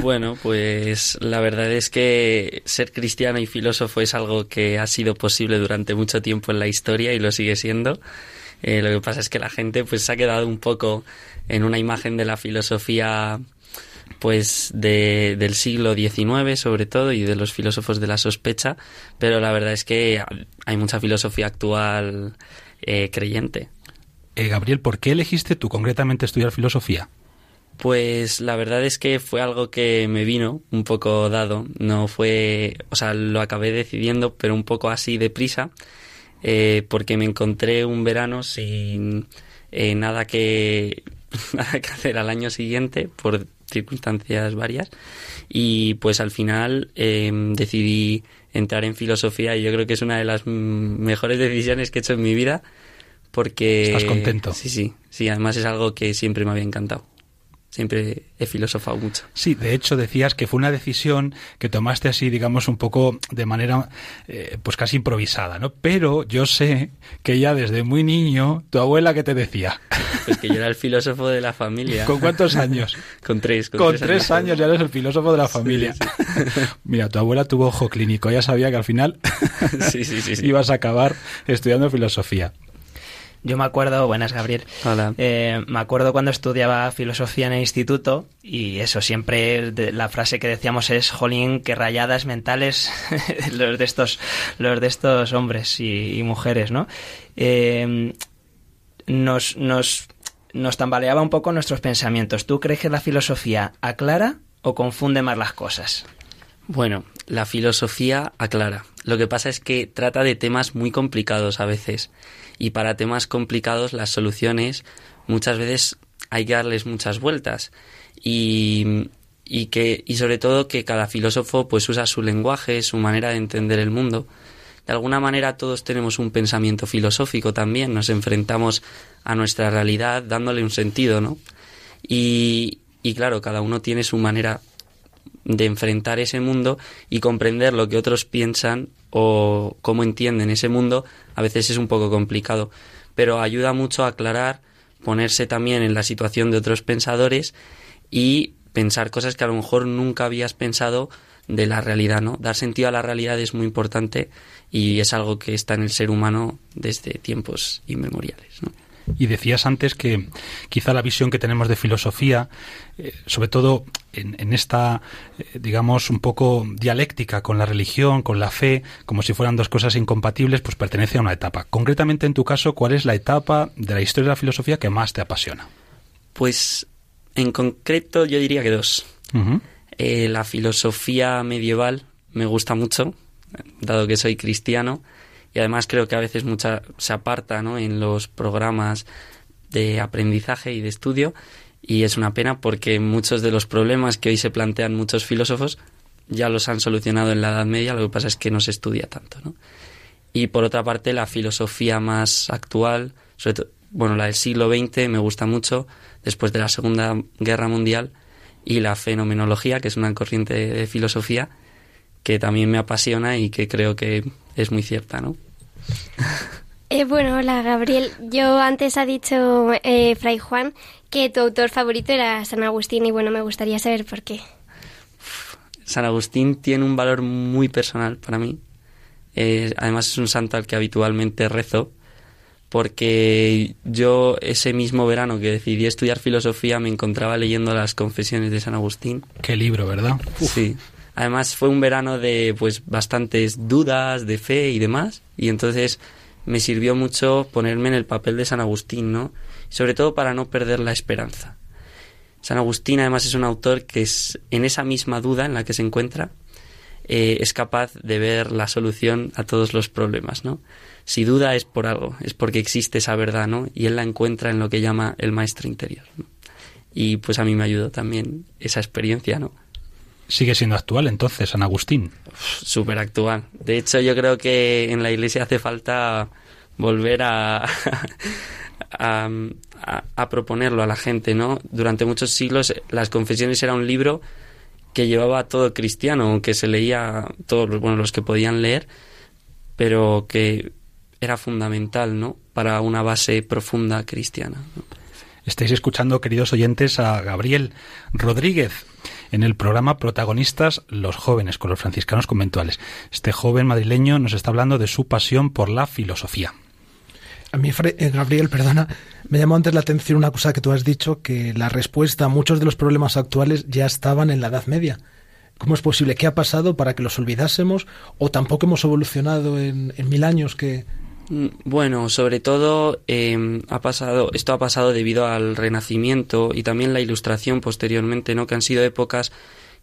Bueno, pues la verdad es que ser cristiano y filósofo es algo que ha sido posible durante mucho tiempo en la historia y lo sigue siendo. Eh, lo que pasa es que la gente pues se ha quedado un poco en una imagen de la filosofía pues de, del siglo XIX sobre todo y de los filósofos de la sospecha, pero la verdad es que hay mucha filosofía actual eh, creyente. Eh, Gabriel, ¿por qué elegiste tú concretamente estudiar filosofía? Pues la verdad es que fue algo que me vino un poco dado. No fue, o sea, lo acabé decidiendo, pero un poco así deprisa, eh, porque me encontré un verano sin eh, nada que [LAUGHS] nada que hacer al año siguiente por circunstancias varias y pues al final eh, decidí entrar en filosofía y yo creo que es una de las mejores decisiones que he hecho en mi vida porque ¿Estás contento? Sí, sí, sí. Además es algo que siempre me había encantado. Siempre he filosofado mucho. Sí, de hecho decías que fue una decisión que tomaste así, digamos, un poco de manera, eh, pues casi improvisada, ¿no? Pero yo sé que ya desde muy niño, tu abuela, ¿qué te decía? [LAUGHS] Pues que yo era el filósofo de la familia. ¿Con cuántos años? [LAUGHS] con tres. Con, tres, años. ya eres el filósofo de la familia. Sí, [LAUGHS] Mira, tu abuela tuvo ojo clínico, ya sabía que al final sí, sí, sí, sí. ibas a acabar estudiando filosofía. Yo me acuerdo, buenas Gabriel, Hola. Eh, me acuerdo cuando estudiaba filosofía en el instituto y eso, siempre la frase que decíamos es, jolín, qué rayadas mentales [LAUGHS] los de estos, los de estos hombres y, y mujeres, ¿no? Eh, nos, nos, nos tambaleaba un poco nuestros pensamientos. ¿Tú crees que la filosofía aclara o confunde más las cosas? Bueno, la filosofía aclara. Lo que pasa es que trata de temas muy complicados a veces. Y para temas complicados las soluciones muchas veces hay que darles muchas vueltas. Y, y que, y sobre todo que cada filósofo pues usa su lenguaje, su manera de entender el mundo. De alguna manera todos tenemos un pensamiento filosófico también, nos enfrentamos a nuestra realidad dándole un sentido, ¿no? Y, y claro, cada uno tiene su manera de enfrentar ese mundo y comprender lo que otros piensan o cómo entienden ese mundo, a veces es un poco complicado, pero ayuda mucho a aclarar, ponerse también en la situación de otros pensadores y pensar cosas que a lo mejor nunca habías pensado de la realidad, ¿no? Dar sentido a la realidad es muy importante y es algo que está en el ser humano desde tiempos inmemoriales. Y decías antes que quizá la visión que tenemos de filosofía, eh, sobre todo en, en esta, eh, digamos, un poco dialéctica con la religión, con la fe, como si fueran dos cosas incompatibles, pues pertenece a una etapa. Concretamente, en tu caso, ¿cuál es la etapa de la historia de la filosofía que más te apasiona? Pues en concreto yo diría que dos. Eh, la filosofía medieval me gusta mucho, dado que soy cristiano, y además creo que a veces mucha, se aparta ¿no? en los programas de aprendizaje y de estudio, y es una pena porque muchos de los problemas que hoy se plantean muchos filósofos ya los han solucionado en la Edad Media, lo que pasa es que no se estudia tanto. ¿no? Y por otra parte, la filosofía más actual, sobre todo, bueno, la del siglo XX me gusta mucho, después de la Segunda Guerra Mundial, y la fenomenología, que es una corriente de filosofía que también me apasiona y que creo que es muy cierta, ¿no? Eh, bueno, hola Gabriel. Yo antes ha dicho eh, Fray Juan que tu autor favorito era San Agustín y bueno, me gustaría saber por qué. San Agustín tiene un valor muy personal para mí. Eh, además es un santo al que habitualmente rezo porque yo ese mismo verano que decidí estudiar filosofía me encontraba leyendo las confesiones de San Agustín. Qué libro, ¿verdad? Sí. Además fue un verano de pues bastantes dudas, de fe y demás, y entonces me sirvió mucho ponerme en el papel de San Agustín, ¿no? Sobre todo para no perder la esperanza. San Agustín además es un autor que es en esa misma duda en la que se encuentra eh, es capaz de ver la solución a todos los problemas, ¿no? Si duda es por algo, es porque existe esa verdad, ¿no? Y él la encuentra en lo que llama el maestro interior. Y pues a mí me ayudó también esa experiencia, ¿no? Sigue siendo actual entonces, San Agustín. Súper actual. De hecho, yo creo que en la iglesia hace falta volver [LAUGHS] a, a, a, proponerlo a la gente, ¿no? Durante muchos siglos las confesiones era un libro que llevaba a todo cristiano, que se leía todos los, bueno, los que podían leer, pero que era fundamental, ¿no? Para una base profunda cristiana. Estáis escuchando, queridos oyentes, a Gabriel Rodríguez en el programa Protagonistas los jóvenes con los franciscanos conventuales. Este joven madrileño nos está hablando de su pasión por la filosofía. A mí, eh, Gabriel, perdona, me llamó antes la atención una cosa que tú has dicho, que la respuesta a muchos de los problemas actuales ya estaban en la Edad Media. ¿Cómo es posible? ¿Qué ha pasado para que los olvidásemos? ¿O tampoco hemos evolucionado en, en mil años que, bueno, sobre todo em, ha pasado, esto ha pasado debido al Renacimiento y también la Ilustración posteriormente, ¿no? Que han sido épocas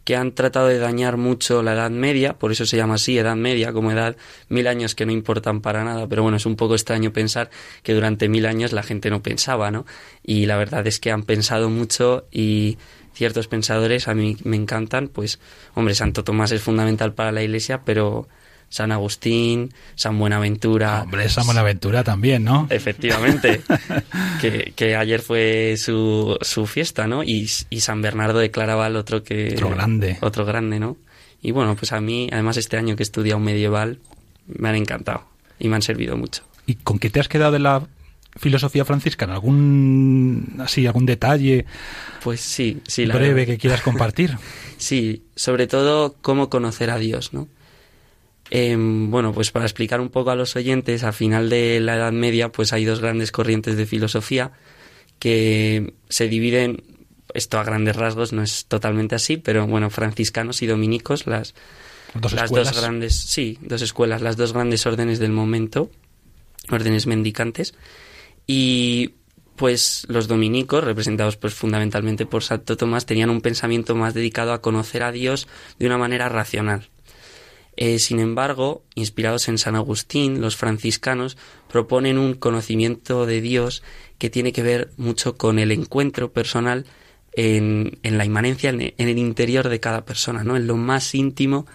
que han tratado de dañar mucho la Edad Media, por eso se llama así, Edad Media, como edad mil años que no importan para nada, pero bueno, es un poco extraño pensar que durante mil años la gente no pensaba, ¿no? Y la verdad es que han pensado mucho y ciertos pensadores a mí me encantan, pues, hombre, Santo Tomás es fundamental para la Iglesia, pero San Agustín, San Buenaventura. Hombre, San Buenaventura también, ¿no? Efectivamente, [LAUGHS] que, ayer fue su, su fiesta, ¿no? Y, San Bernardo de Claraval, otro que... Otro grande. Otro grande, ¿no? Y bueno, pues a mí, además este año que he estudiado medieval, me han encantado y me han servido mucho. ¿Y con qué te has quedado de la filosofía franciscana? ¿Algún así algún detalle? Pues sí, sí, breve que quieras compartir. [LAUGHS] sí, sobre todo cómo conocer a Dios, ¿no? Em, bueno, pues para explicar un poco a los oyentes, a final de la Edad Media, pues hay dos grandes corrientes de filosofía que se dividen, esto a grandes rasgos no es totalmente así, pero bueno, franciscanos y dominicos, las, dos, las dos grandes, sí, dos escuelas, las dos grandes órdenes del momento, órdenes mendicantes, y pues los dominicos, representados pues fundamentalmente por Santo Tomás, tenían un pensamiento más dedicado a conocer a Dios de una manera racional. Eh, sin embargo, inspirados en San Agustín, los franciscanos proponen un conocimiento de Dios que tiene que ver mucho con el encuentro personal en, en la inmanencia, en, el interior de cada persona, ¿no? En lo más íntimo,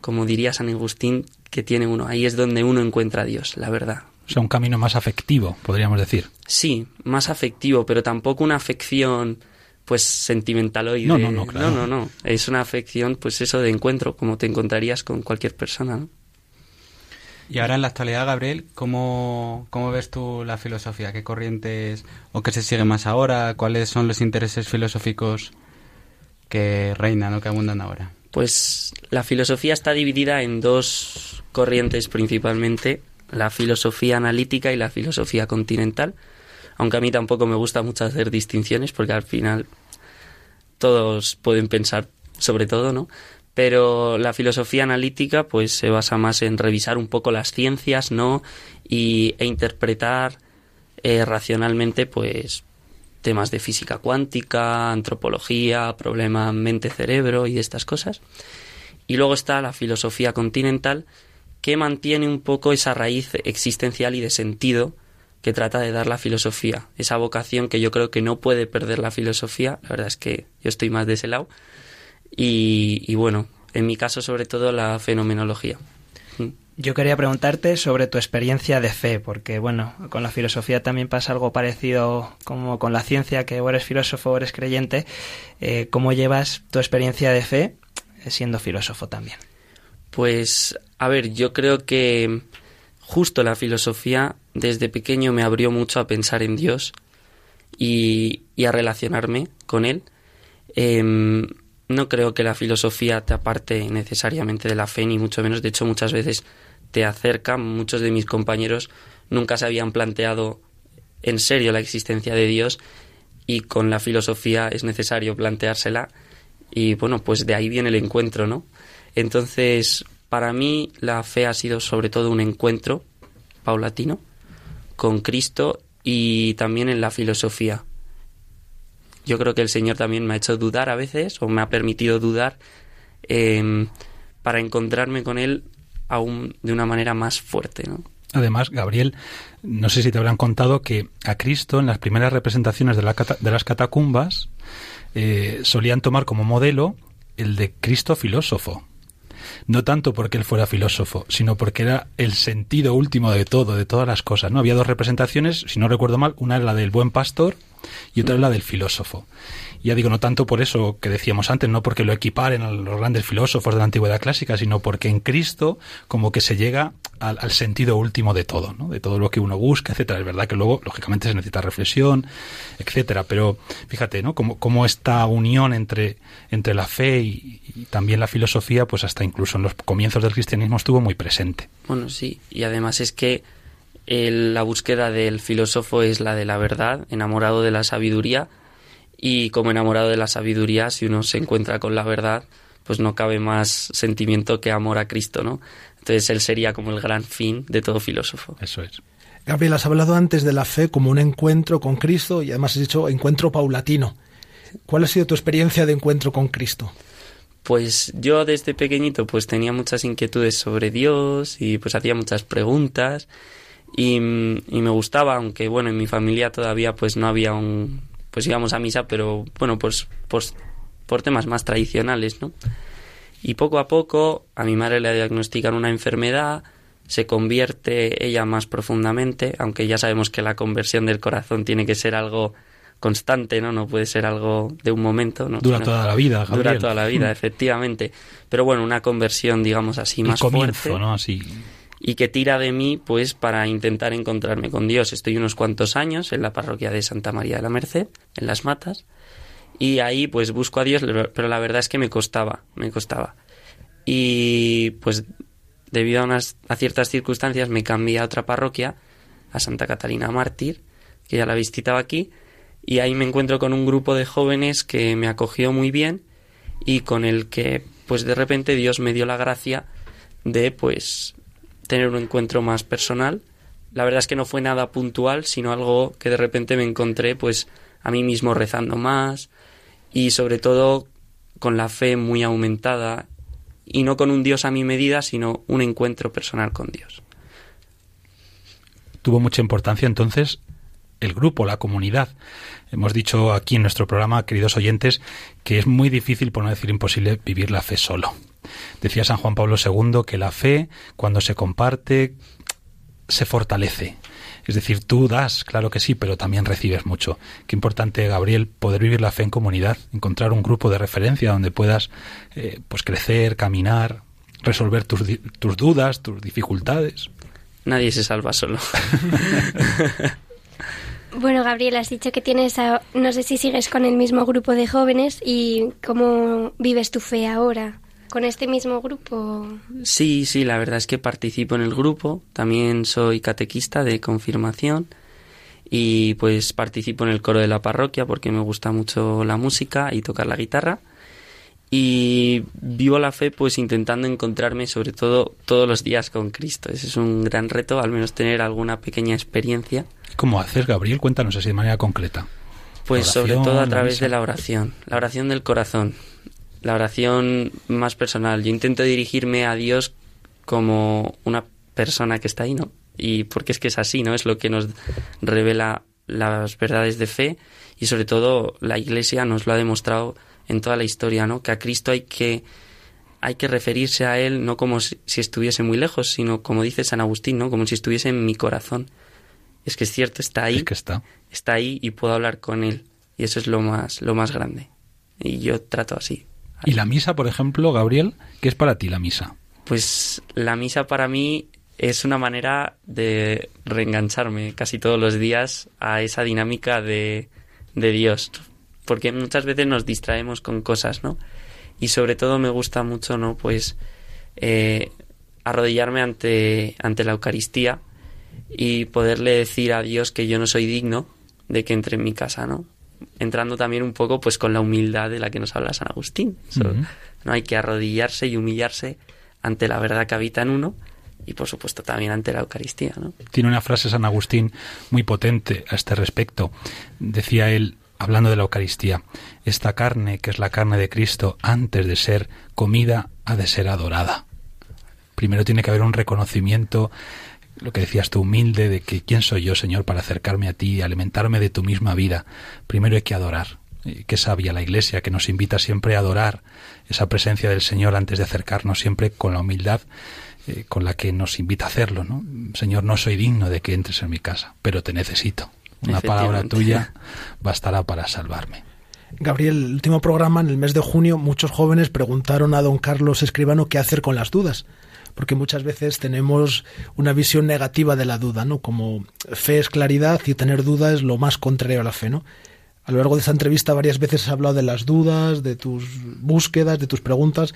como diría San Agustín, que tiene uno. Ahí es donde uno encuentra a Dios, la verdad. O sea, un camino más afectivo, podríamos decir. Sí, más afectivo, pero tampoco una afección pues sentimental hoy. No, no, no, No, no, no. Es una afección, pues eso de encuentro, como te encontrarías con cualquier persona, ¿no? Y ahora en la actualidad, Gabriel, ¿cómo, ¿cómo ves tú la filosofía? ¿Qué corrientes o qué se sigue más ahora? ¿Cuáles son los intereses filosóficos que reinan o que abundan ahora? Pues la filosofía está dividida en dos corrientes principalmente, la filosofía analítica y la filosofía continental aunque a mí tampoco me gusta mucho hacer distinciones porque al final todos pueden pensar sobre todo, ¿no? Pero la filosofía analítica pues se basa más en revisar un poco las ciencias, ¿no? Y, e interpretar eh, racionalmente pues temas de física cuántica, antropología, problema mente-cerebro y estas cosas. Y luego está la filosofía continental que mantiene un poco esa raíz existencial y de sentido que trata de dar la filosofía, esa vocación que yo creo que no puede perder la filosofía, la verdad es que yo estoy más de ese lado, y, bueno, en mi caso sobre todo la fenomenología. Mm. Yo quería preguntarte sobre tu experiencia de fe, porque bueno, con la filosofía también pasa algo parecido como con la ciencia, que o eres filósofo o eres creyente. Eh, ¿Cómo llevas tu experiencia de fe siendo filósofo también? Pues, a ver, yo creo que justo la filosofía desde pequeño me abrió mucho a pensar en Dios y, a relacionarme con Él. Em, no creo que la filosofía te aparte necesariamente de la fe, ni mucho menos. De hecho, muchas veces te acerca. Muchos de mis compañeros nunca se habían planteado en serio la existencia de Dios y con la filosofía es necesario planteársela. Y bueno, pues de ahí viene el encuentro, ¿no? Entonces, para mí la fe ha sido sobre todo un encuentro paulatino con Cristo y también en la filosofía yo creo que el Señor también me ha hecho dudar a veces o me ha permitido dudar em, para encontrarme con Él aún de una manera más fuerte. Además, Gabriel, no sé si te habrán contado que a Cristo en las primeras representaciones de, de las catacumbas eh, solían tomar como modelo el de Cristo filósofo no tanto porque él fuera filósofo, sino porque era el sentido último de todo, de todas las cosas. ¿no? Había dos representaciones, si no recuerdo mal, una era la del buen pastor y otra es la del filósofo. Ya digo, no tanto por eso que decíamos antes, no porque lo equiparen a los grandes filósofos de la antigüedad clásica, sino porque en Cristo como que se llega al, sentido último de todo, ¿no? de todo lo que uno busca, etcétera. Es verdad que luego, lógicamente, se necesita reflexión, etcétera. Pero fíjate, ¿no? Como, como esta unión entre, entre la fe y, también la filosofía, pues hasta incluso en los comienzos del cristianismo estuvo muy presente. Bueno, sí, y además es que la búsqueda del filósofo es la de la verdad, enamorado de la sabiduría, y como enamorado de la sabiduría, si uno se encuentra con la verdad, pues no cabe más sentimiento que amor a Cristo, ¿no? Entonces él sería como el gran fin de todo filósofo. Eso es. Gabriel, has hablado antes de la fe como un encuentro con Cristo y además has dicho encuentro paulatino. ¿Cuál ha sido tu experiencia de encuentro con Cristo? Pues yo desde pequeñito pues tenía muchas inquietudes sobre Dios y pues hacía muchas preguntas y, me gustaba, aunque bueno, en mi familia todavía pues no había un... pues íbamos a misa, pero bueno, pues, pues por temas más tradicionales, ¿no? Y poco a poco a mi madre le diagnostican una enfermedad, se convierte ella más profundamente, aunque ya sabemos que la conversión del corazón tiene que ser algo constante, ¿no? No puede ser algo de un momento, ¿no? Dura toda la vida, Gabriel. Dura toda la vida, mm. efectivamente. Pero bueno, una conversión, digamos así, más fuerte. ¿no? Así. Y que tira de mí, pues, para intentar encontrarme con Dios. Estoy unos cuantos años en la parroquia de Santa María de la Merced, en Las Matas, y ahí, pues, busco a Dios, pero la verdad es que me costaba, me costaba. Y, pues, debido a, unas, a ciertas circunstancias, me cambié a otra parroquia, a Santa Catalina Mártir, que ya la visitaba aquí, y ahí me encuentro con un grupo de jóvenes que me acogió muy bien y con el que pues de repente Dios me dio la gracia de pues tener un encuentro más personal. La verdad es que no fue nada puntual, sino algo que de repente me encontré pues a mí mismo rezando más y sobre todo con la fe muy aumentada y no con un Dios a mi medida, sino un encuentro personal con Dios. Tuvo mucha importancia entonces el grupo, la comunidad. Hemos dicho aquí en nuestro programa, queridos oyentes, que es muy difícil, por no decir imposible, vivir la fe solo. Decía San Juan Pablo II que la fe, cuando se comparte, se fortalece. Es decir, tú das, claro que sí, pero también recibes mucho. Qué importante, Gabriel, poder vivir la fe en comunidad, encontrar un grupo de referencia donde puedas eh, pues crecer, caminar, resolver tus, tus dudas, tus dificultades. Nadie se salva solo. [LAUGHS] Bueno, Gabriel, has dicho que tienes, no sé si sigues con el mismo grupo de jóvenes y cómo vives tu fe ahora. ¿Con este mismo grupo? Sí, sí, la verdad es que participo en el grupo. También soy catequista de confirmación y pues participo en el coro de la parroquia porque me gusta mucho la música y tocar la guitarra y vivo la fe pues intentando encontrarme sobre todo todos los días con Cristo. Ese es un gran reto, al menos tener alguna pequeña experiencia. ¿Cómo haces, Gabriel? Cuéntanos así de manera concreta. Pues sobre todo a través de la oración, la oración del corazón, la oración más personal. Yo intento dirigirme a Dios como una persona que está ahí, ¿no? Y porque es que es así, ¿no? Es lo que nos revela las verdades de fe y sobre todo la Iglesia nos lo ha demostrado en toda la historia, ¿no? Que a Cristo hay que hay que referirse a Él no como si, si estuviese muy lejos, sino como dice San Agustín, ¿no? Como si estuviese en mi corazón. Es que es cierto, está ahí. Es que está. Está ahí y puedo hablar con Él. Y eso es lo más, lo más grande. Y yo trato así. Y la misa, por ejemplo, Gabriel, ¿qué es para ti la misa? Pues la misa para mí es una manera de reengancharme casi todos los días a esa dinámica de, de Dios. Porque muchas veces nos distraemos con cosas, ¿no? Y sobre todo me gusta mucho, ¿no? Pues eh, arrodillarme ante, ante la Eucaristía y poderle decir a Dios que yo no soy digno de que entre en mi casa, ¿no? Entrando también un poco pues con la humildad de la que nos habla San Agustín. So. No hay que arrodillarse y humillarse ante la verdad que habita en uno y por supuesto también ante la Eucaristía, ¿no? Tiene una frase San Agustín muy potente a este respecto. Decía él, hablando de la Eucaristía, esta carne, que es la carne de Cristo, antes de ser comida, ha de ser adorada. Primero tiene que haber un reconocimiento, lo que decías tú, humilde, de que quién soy yo, Señor, para acercarme a ti y alimentarme de tu misma vida. Primero hay que adorar. Qué sabia la Iglesia, que nos invita siempre a adorar esa presencia del Señor antes de acercarnos siempre con la humildad eh, con la que nos invita a hacerlo, ¿no? Señor, no soy digno de que entres en mi casa, pero te necesito. Una palabra tuya [LAUGHS] bastará para salvarme. Gabriel, el último programa, en el mes de junio, muchos jóvenes preguntaron a don Carlos Escribano qué hacer con las dudas. Porque muchas veces tenemos una visión negativa de la duda, ¿no? Como fe es claridad y tener duda es lo más contrario a la fe, ¿no? A lo largo de esta entrevista varias veces has hablado de las dudas, de tus búsquedas, de tus preguntas.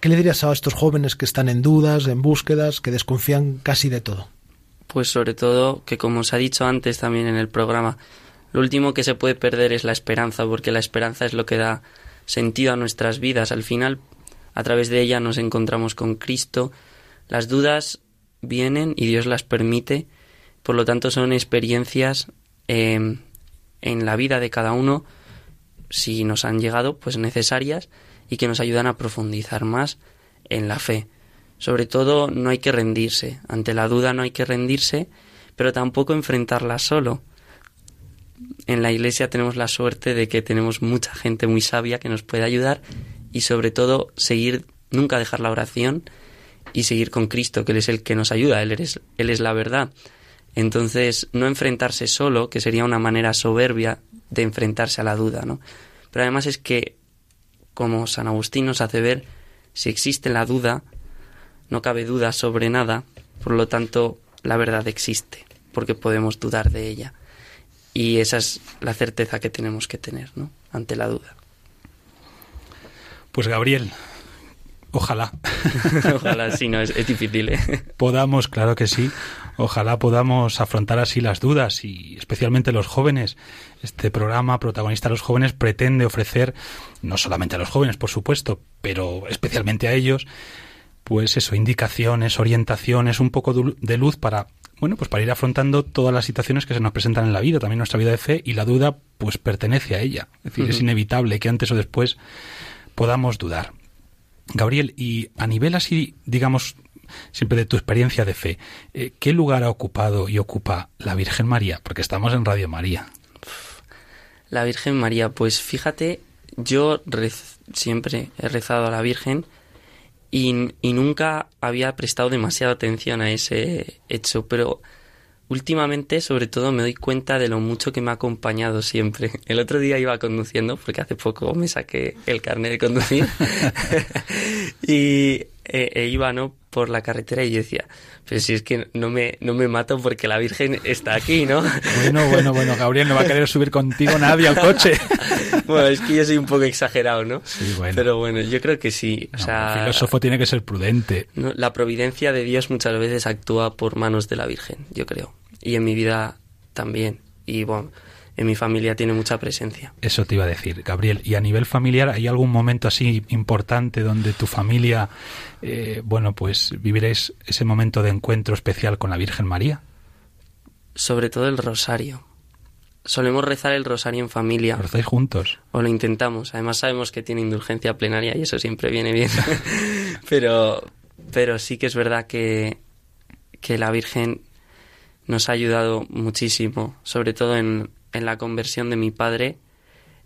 ¿Qué le dirías a estos jóvenes que están en dudas, en búsquedas, que desconfían casi de todo? Pues sobre todo que como os ha dicho antes también en el programa, lo último que se puede perder es la esperanza, porque la esperanza es lo que da sentido a nuestras vidas. Al final, a través de ella nos encontramos con Cristo. Las dudas vienen y Dios las permite, por lo tanto son experiencias eh, en la vida de cada uno, si nos han llegado, pues necesarias y que nos ayudan a profundizar más en la fe. Sobre todo no hay que rendirse, ante la duda no hay que rendirse, pero tampoco enfrentarla solo. En la iglesia tenemos la suerte de que tenemos mucha gente muy sabia que nos puede ayudar y sobre todo seguir, nunca dejar la oración y seguir con Cristo, que Él es el que nos ayuda, Él es, él es la verdad. Entonces, no enfrentarse solo, que sería una manera soberbia de enfrentarse a la duda, ¿no? Pero además es que, como San Agustín nos hace ver, si existe la duda, no cabe duda sobre nada, por lo tanto, la verdad existe, porque podemos dudar de ella. Y esa es la certeza que tenemos que tener, ¿no? Ante la duda. Pues Gabriel, ojalá [LAUGHS] Ojalá sí, no, es, es difícil, ¿eh? podamos, claro que sí, ojalá podamos afrontar así las dudas y especialmente los jóvenes. Este programa, protagonista de los jóvenes, pretende ofrecer, no solamente a los jóvenes, por supuesto, pero especialmente a ellos, pues eso, indicaciones, orientaciones, un poco de lu- de luz para, bueno, pues para ir afrontando todas las situaciones que se nos presentan en la vida, también nuestra vida de fe, y la duda, pues pertenece a ella. Es decir, es inevitable que antes o después podamos dudar. Gabriel, y a nivel así, digamos, siempre de tu experiencia de fe, eh, ¿qué lugar ha ocupado y ocupa la Virgen María? Porque estamos en Radio María. La Virgen María, pues fíjate, yo siempre he rezado a la Virgen y, y nunca había prestado demasiada atención a ese hecho, pero últimamente sobre todo me doy cuenta de lo mucho que me ha acompañado siempre. [LAUGHS] El otro día iba conduciendo, porque hace poco me saqué el carnet de conducir, [LAUGHS] y eh, e iba ¿no? por la carretera y yo decía, pero si es que no me, no me mato porque la Virgen está aquí, ¿no? [LAUGHS] Bueno, bueno, bueno, Gabriel, no va a querer subir contigo nadie al coche. bueno, es que yo soy un poco exagerado, ¿no? Sí, bueno. Pero bueno, yo creo que sí. O No, sea, el filósofo tiene que ser prudente. no, la providencia de Dios muchas veces actúa por manos de la Virgen, yo creo. Y en mi vida también. Y bueno, en mi familia tiene mucha presencia. Eso te iba a decir, Gabriel. ¿Y a nivel familiar hay algún momento así importante donde tu familia, eh, bueno, pues viviréis ese momento de encuentro especial con la Virgen María? Sobre todo el rosario. Solemos rezar el rosario en familia. ¿Lo rezáis juntos? O lo intentamos. Además sabemos que tiene indulgencia plenaria y eso siempre viene bien. [LAUGHS] pero, pero sí que es verdad que, que la Virgen nos ha ayudado muchísimo, sobre todo en, en la conversión de mi padre,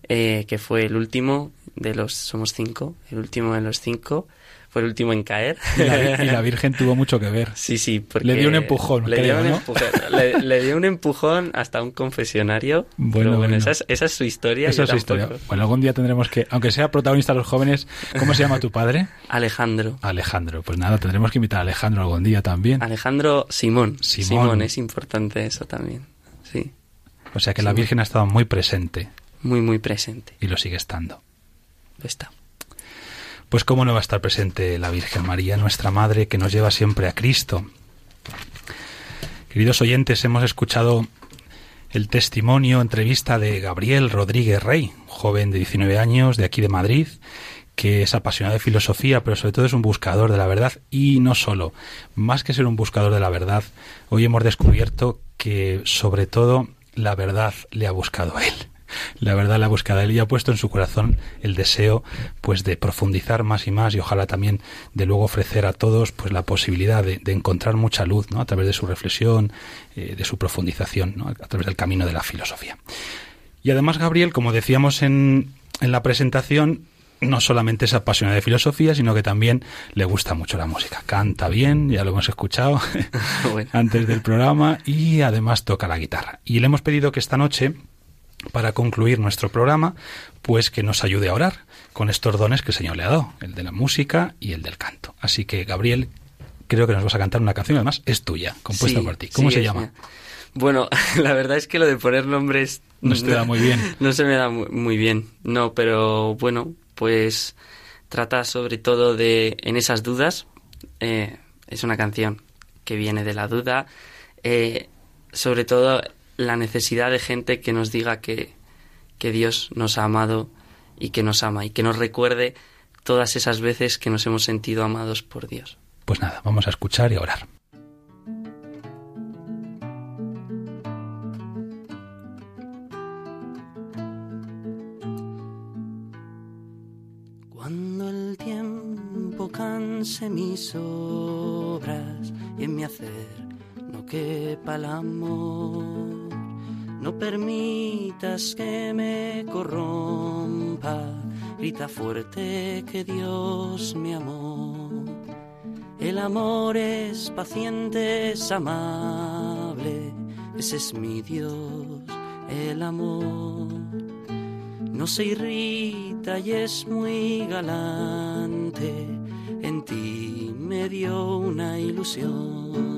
eh, que fue el último. de los, somos cinco, el último de los cinco, fue el último en caer. Y la, y la [LAUGHS] Virgen tuvo mucho que ver. Sí, sí, porque... Le dio un empujón, le, creo, dio un ¿no? empujón, le, le dio un empujón hasta un confesionario. [LAUGHS] Bueno, Pero bueno, bueno. Esa, es, esa es su historia. Esa es su historia. Bueno, algún día tendremos que, aunque sea protagonista de los jóvenes, ¿cómo se llama tu padre? [LAUGHS] Alejandro. Alejandro. Pues nada, tendremos que invitar a Alejandro algún día también. Alejandro Simón. Simón. Simón. es importante eso también. Sí, O sea que la Virgen ha estado muy presente muy, muy presente. y lo sigue estando. Lo está. Pues cómo no va a estar presente la Virgen María, nuestra Madre, que nos lleva siempre a Cristo. Queridos oyentes, hemos escuchado el testimonio, entrevista de Gabriel Rodríguez Rey, joven de 19 años de aquí de Madrid, que es apasionado de filosofía, pero sobre todo es un buscador de la verdad y no solo. Más que ser un buscador de la verdad, hoy hemos descubierto que sobre todo la verdad le ha buscado a él. La verdad la ha buscado a él y ha puesto en su corazón el deseo pues de profundizar más y más y ojalá también de luego ofrecer a todos pues la posibilidad de, de encontrar mucha luz ¿no? a través de su reflexión, eh, de su profundización, ¿no? a través del camino de la filosofía. Y además Gabriel, como decíamos en, en la presentación, no solamente es apasionado de filosofía, sino que también le gusta mucho la música. Canta bien, ya lo hemos escuchado [LAUGHS] [LAUGHS] Bueno. antes del programa, y además toca la guitarra. Y le hemos pedido que esta noche, para concluir nuestro programa, pues que nos ayude a orar con estos dones que el Señor le ha dado, el de la música y el del canto. Así que, Gabriel, creo que nos vas a cantar una canción, además es tuya, compuesta Sí, por ti. ¿Cómo sí, se llama? mía. Bueno, [LAUGHS] la verdad es que lo de poner nombres... No se te da muy bien. [LAUGHS] No se me da mu- muy bien, no, pero bueno, pues trata sobre todo de, en esas dudas, eh, es una canción que viene de la duda, eh, sobre todo la necesidad de gente que nos diga que, que Dios nos ha amado y que nos ama y que nos recuerde todas esas veces que nos hemos sentido amados por Dios. Pues nada, vamos a escuchar y a orar. Cuando el tiempo canse mis obras y en mi hacer no quepa el amor, permitas que me corrompa, grita fuerte que Dios me amó. El amor es paciente, es amable, ese es mi Dios, el amor no se irrita y es muy galante, en ti me dio una ilusión.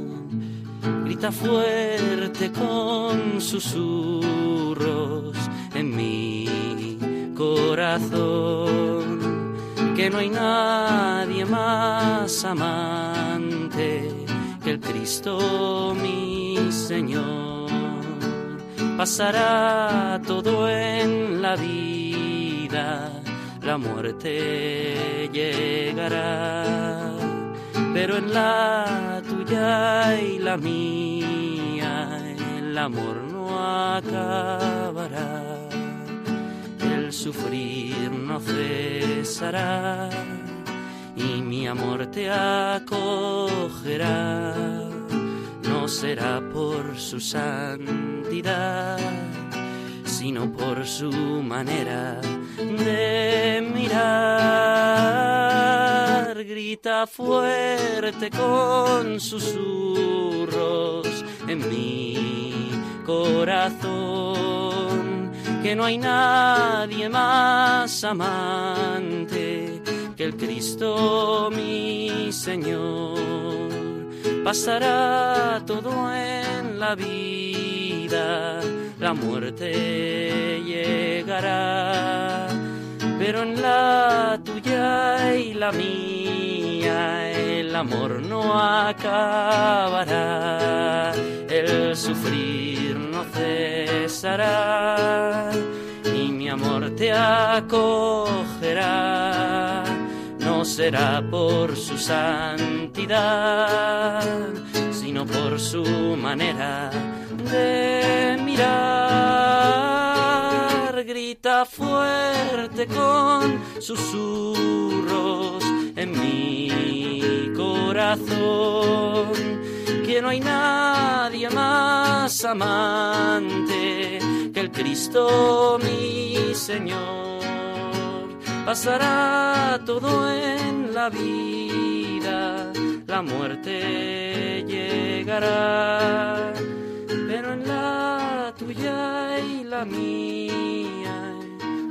Grita fuerte con susurros en mi corazón, que no hay nadie más amante que el Cristo mi Señor. Pasará todo en la vida, la muerte llegará, pero en la y la mía el amor no acabará, el sufrir no cesará y mi amor te acogerá no será por su santidad, sino por su manera de mirar. Grita fuerte con susurros en mi corazón, que no hay nadie más amante que el Cristo mi Señor. Pasará todo en la vida, la muerte llegará, pero en la tuya y la mía amor no acabará, el sufrir no cesará y mi amor te acogerá no será por su santidad, sino por su manera de mirar. Grita fuerte con susurros en mi corazón, que no hay nadie más amante que el Cristo mi Señor. Pasará todo en la vida, la muerte llegará, pero en la tuya y la mía,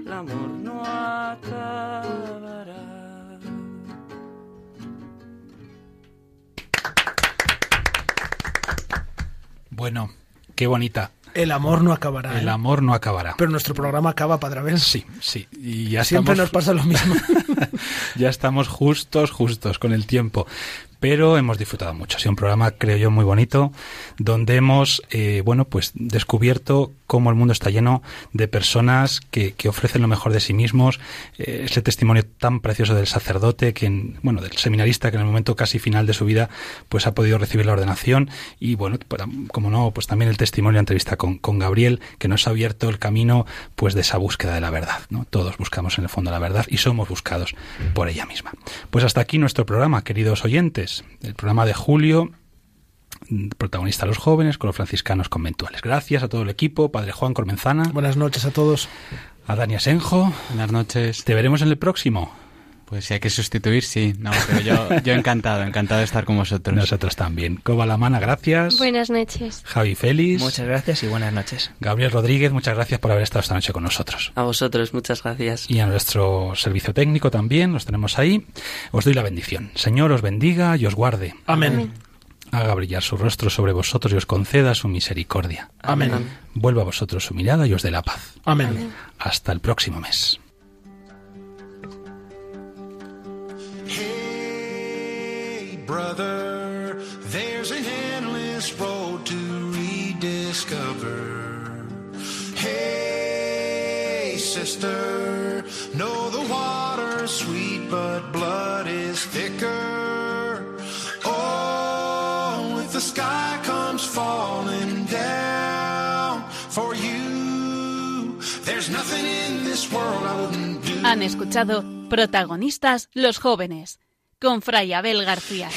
el amor no acabará. Bueno, qué bonita. El amor no acabará. El ¿eh? amor no acabará. Pero nuestro programa acaba, Padre Abel. Sí, sí. Y ya Siempre estamos- nos pasa lo mismo. [LAUGHS] ya estamos justos, justos con el tiempo. Pero hemos disfrutado mucho. Ha sido un programa, creo yo, muy bonito, donde hemos, eh, bueno, pues descubierto cómo el mundo está lleno de personas que, que ofrecen lo mejor de sí mismos. Eh, ese testimonio tan precioso del sacerdote, que, en- bueno, del seminarista que en el momento casi final de su vida, pues ha podido recibir la ordenación. Y bueno, para- como no, pues también el testimonio, la entrevista con, con Gabriel, que nos ha abierto el camino, pues de esa búsqueda de la verdad. ¿no? Todos buscamos en el fondo la verdad y somos buscados por ella misma. Pues hasta aquí nuestro programa, queridos oyentes. El programa de julio protagonista los jóvenes con los franciscanos conventuales. Gracias a todo el equipo, Padre Juan Cormenzana, Buenas noches a todos. a Dani Asenjo. Buenas noches. Te veremos en el próximo. Pues si hay que sustituir, sí. No, pero yo, yo encantado, encantado de estar con vosotros. Nosotros también. Coba Lamana, gracias. Buenas noches. Javi Félix. Muchas gracias y buenas noches. Gabriel Rodríguez, muchas gracias por haber estado esta noche con nosotros. A vosotros, muchas gracias. Y a nuestro servicio técnico también, los tenemos ahí. Os doy la bendición. Señor os bendiga y os guarde. Amén. Haga brillar su rostro sobre vosotros y os conceda su misericordia. Amén. Vuelva a vosotros su mirada y os dé la paz. Amén. Hasta el próximo mes. Brother, there's an endless road to rediscover. Hey, sister, know the water's sweet, but blood is thicker. Oh, if the sky comes falling down for you, there's nothing in this world I wouldn't do. Han escuchado Protagonistas los jóvenes con Fray Abel García.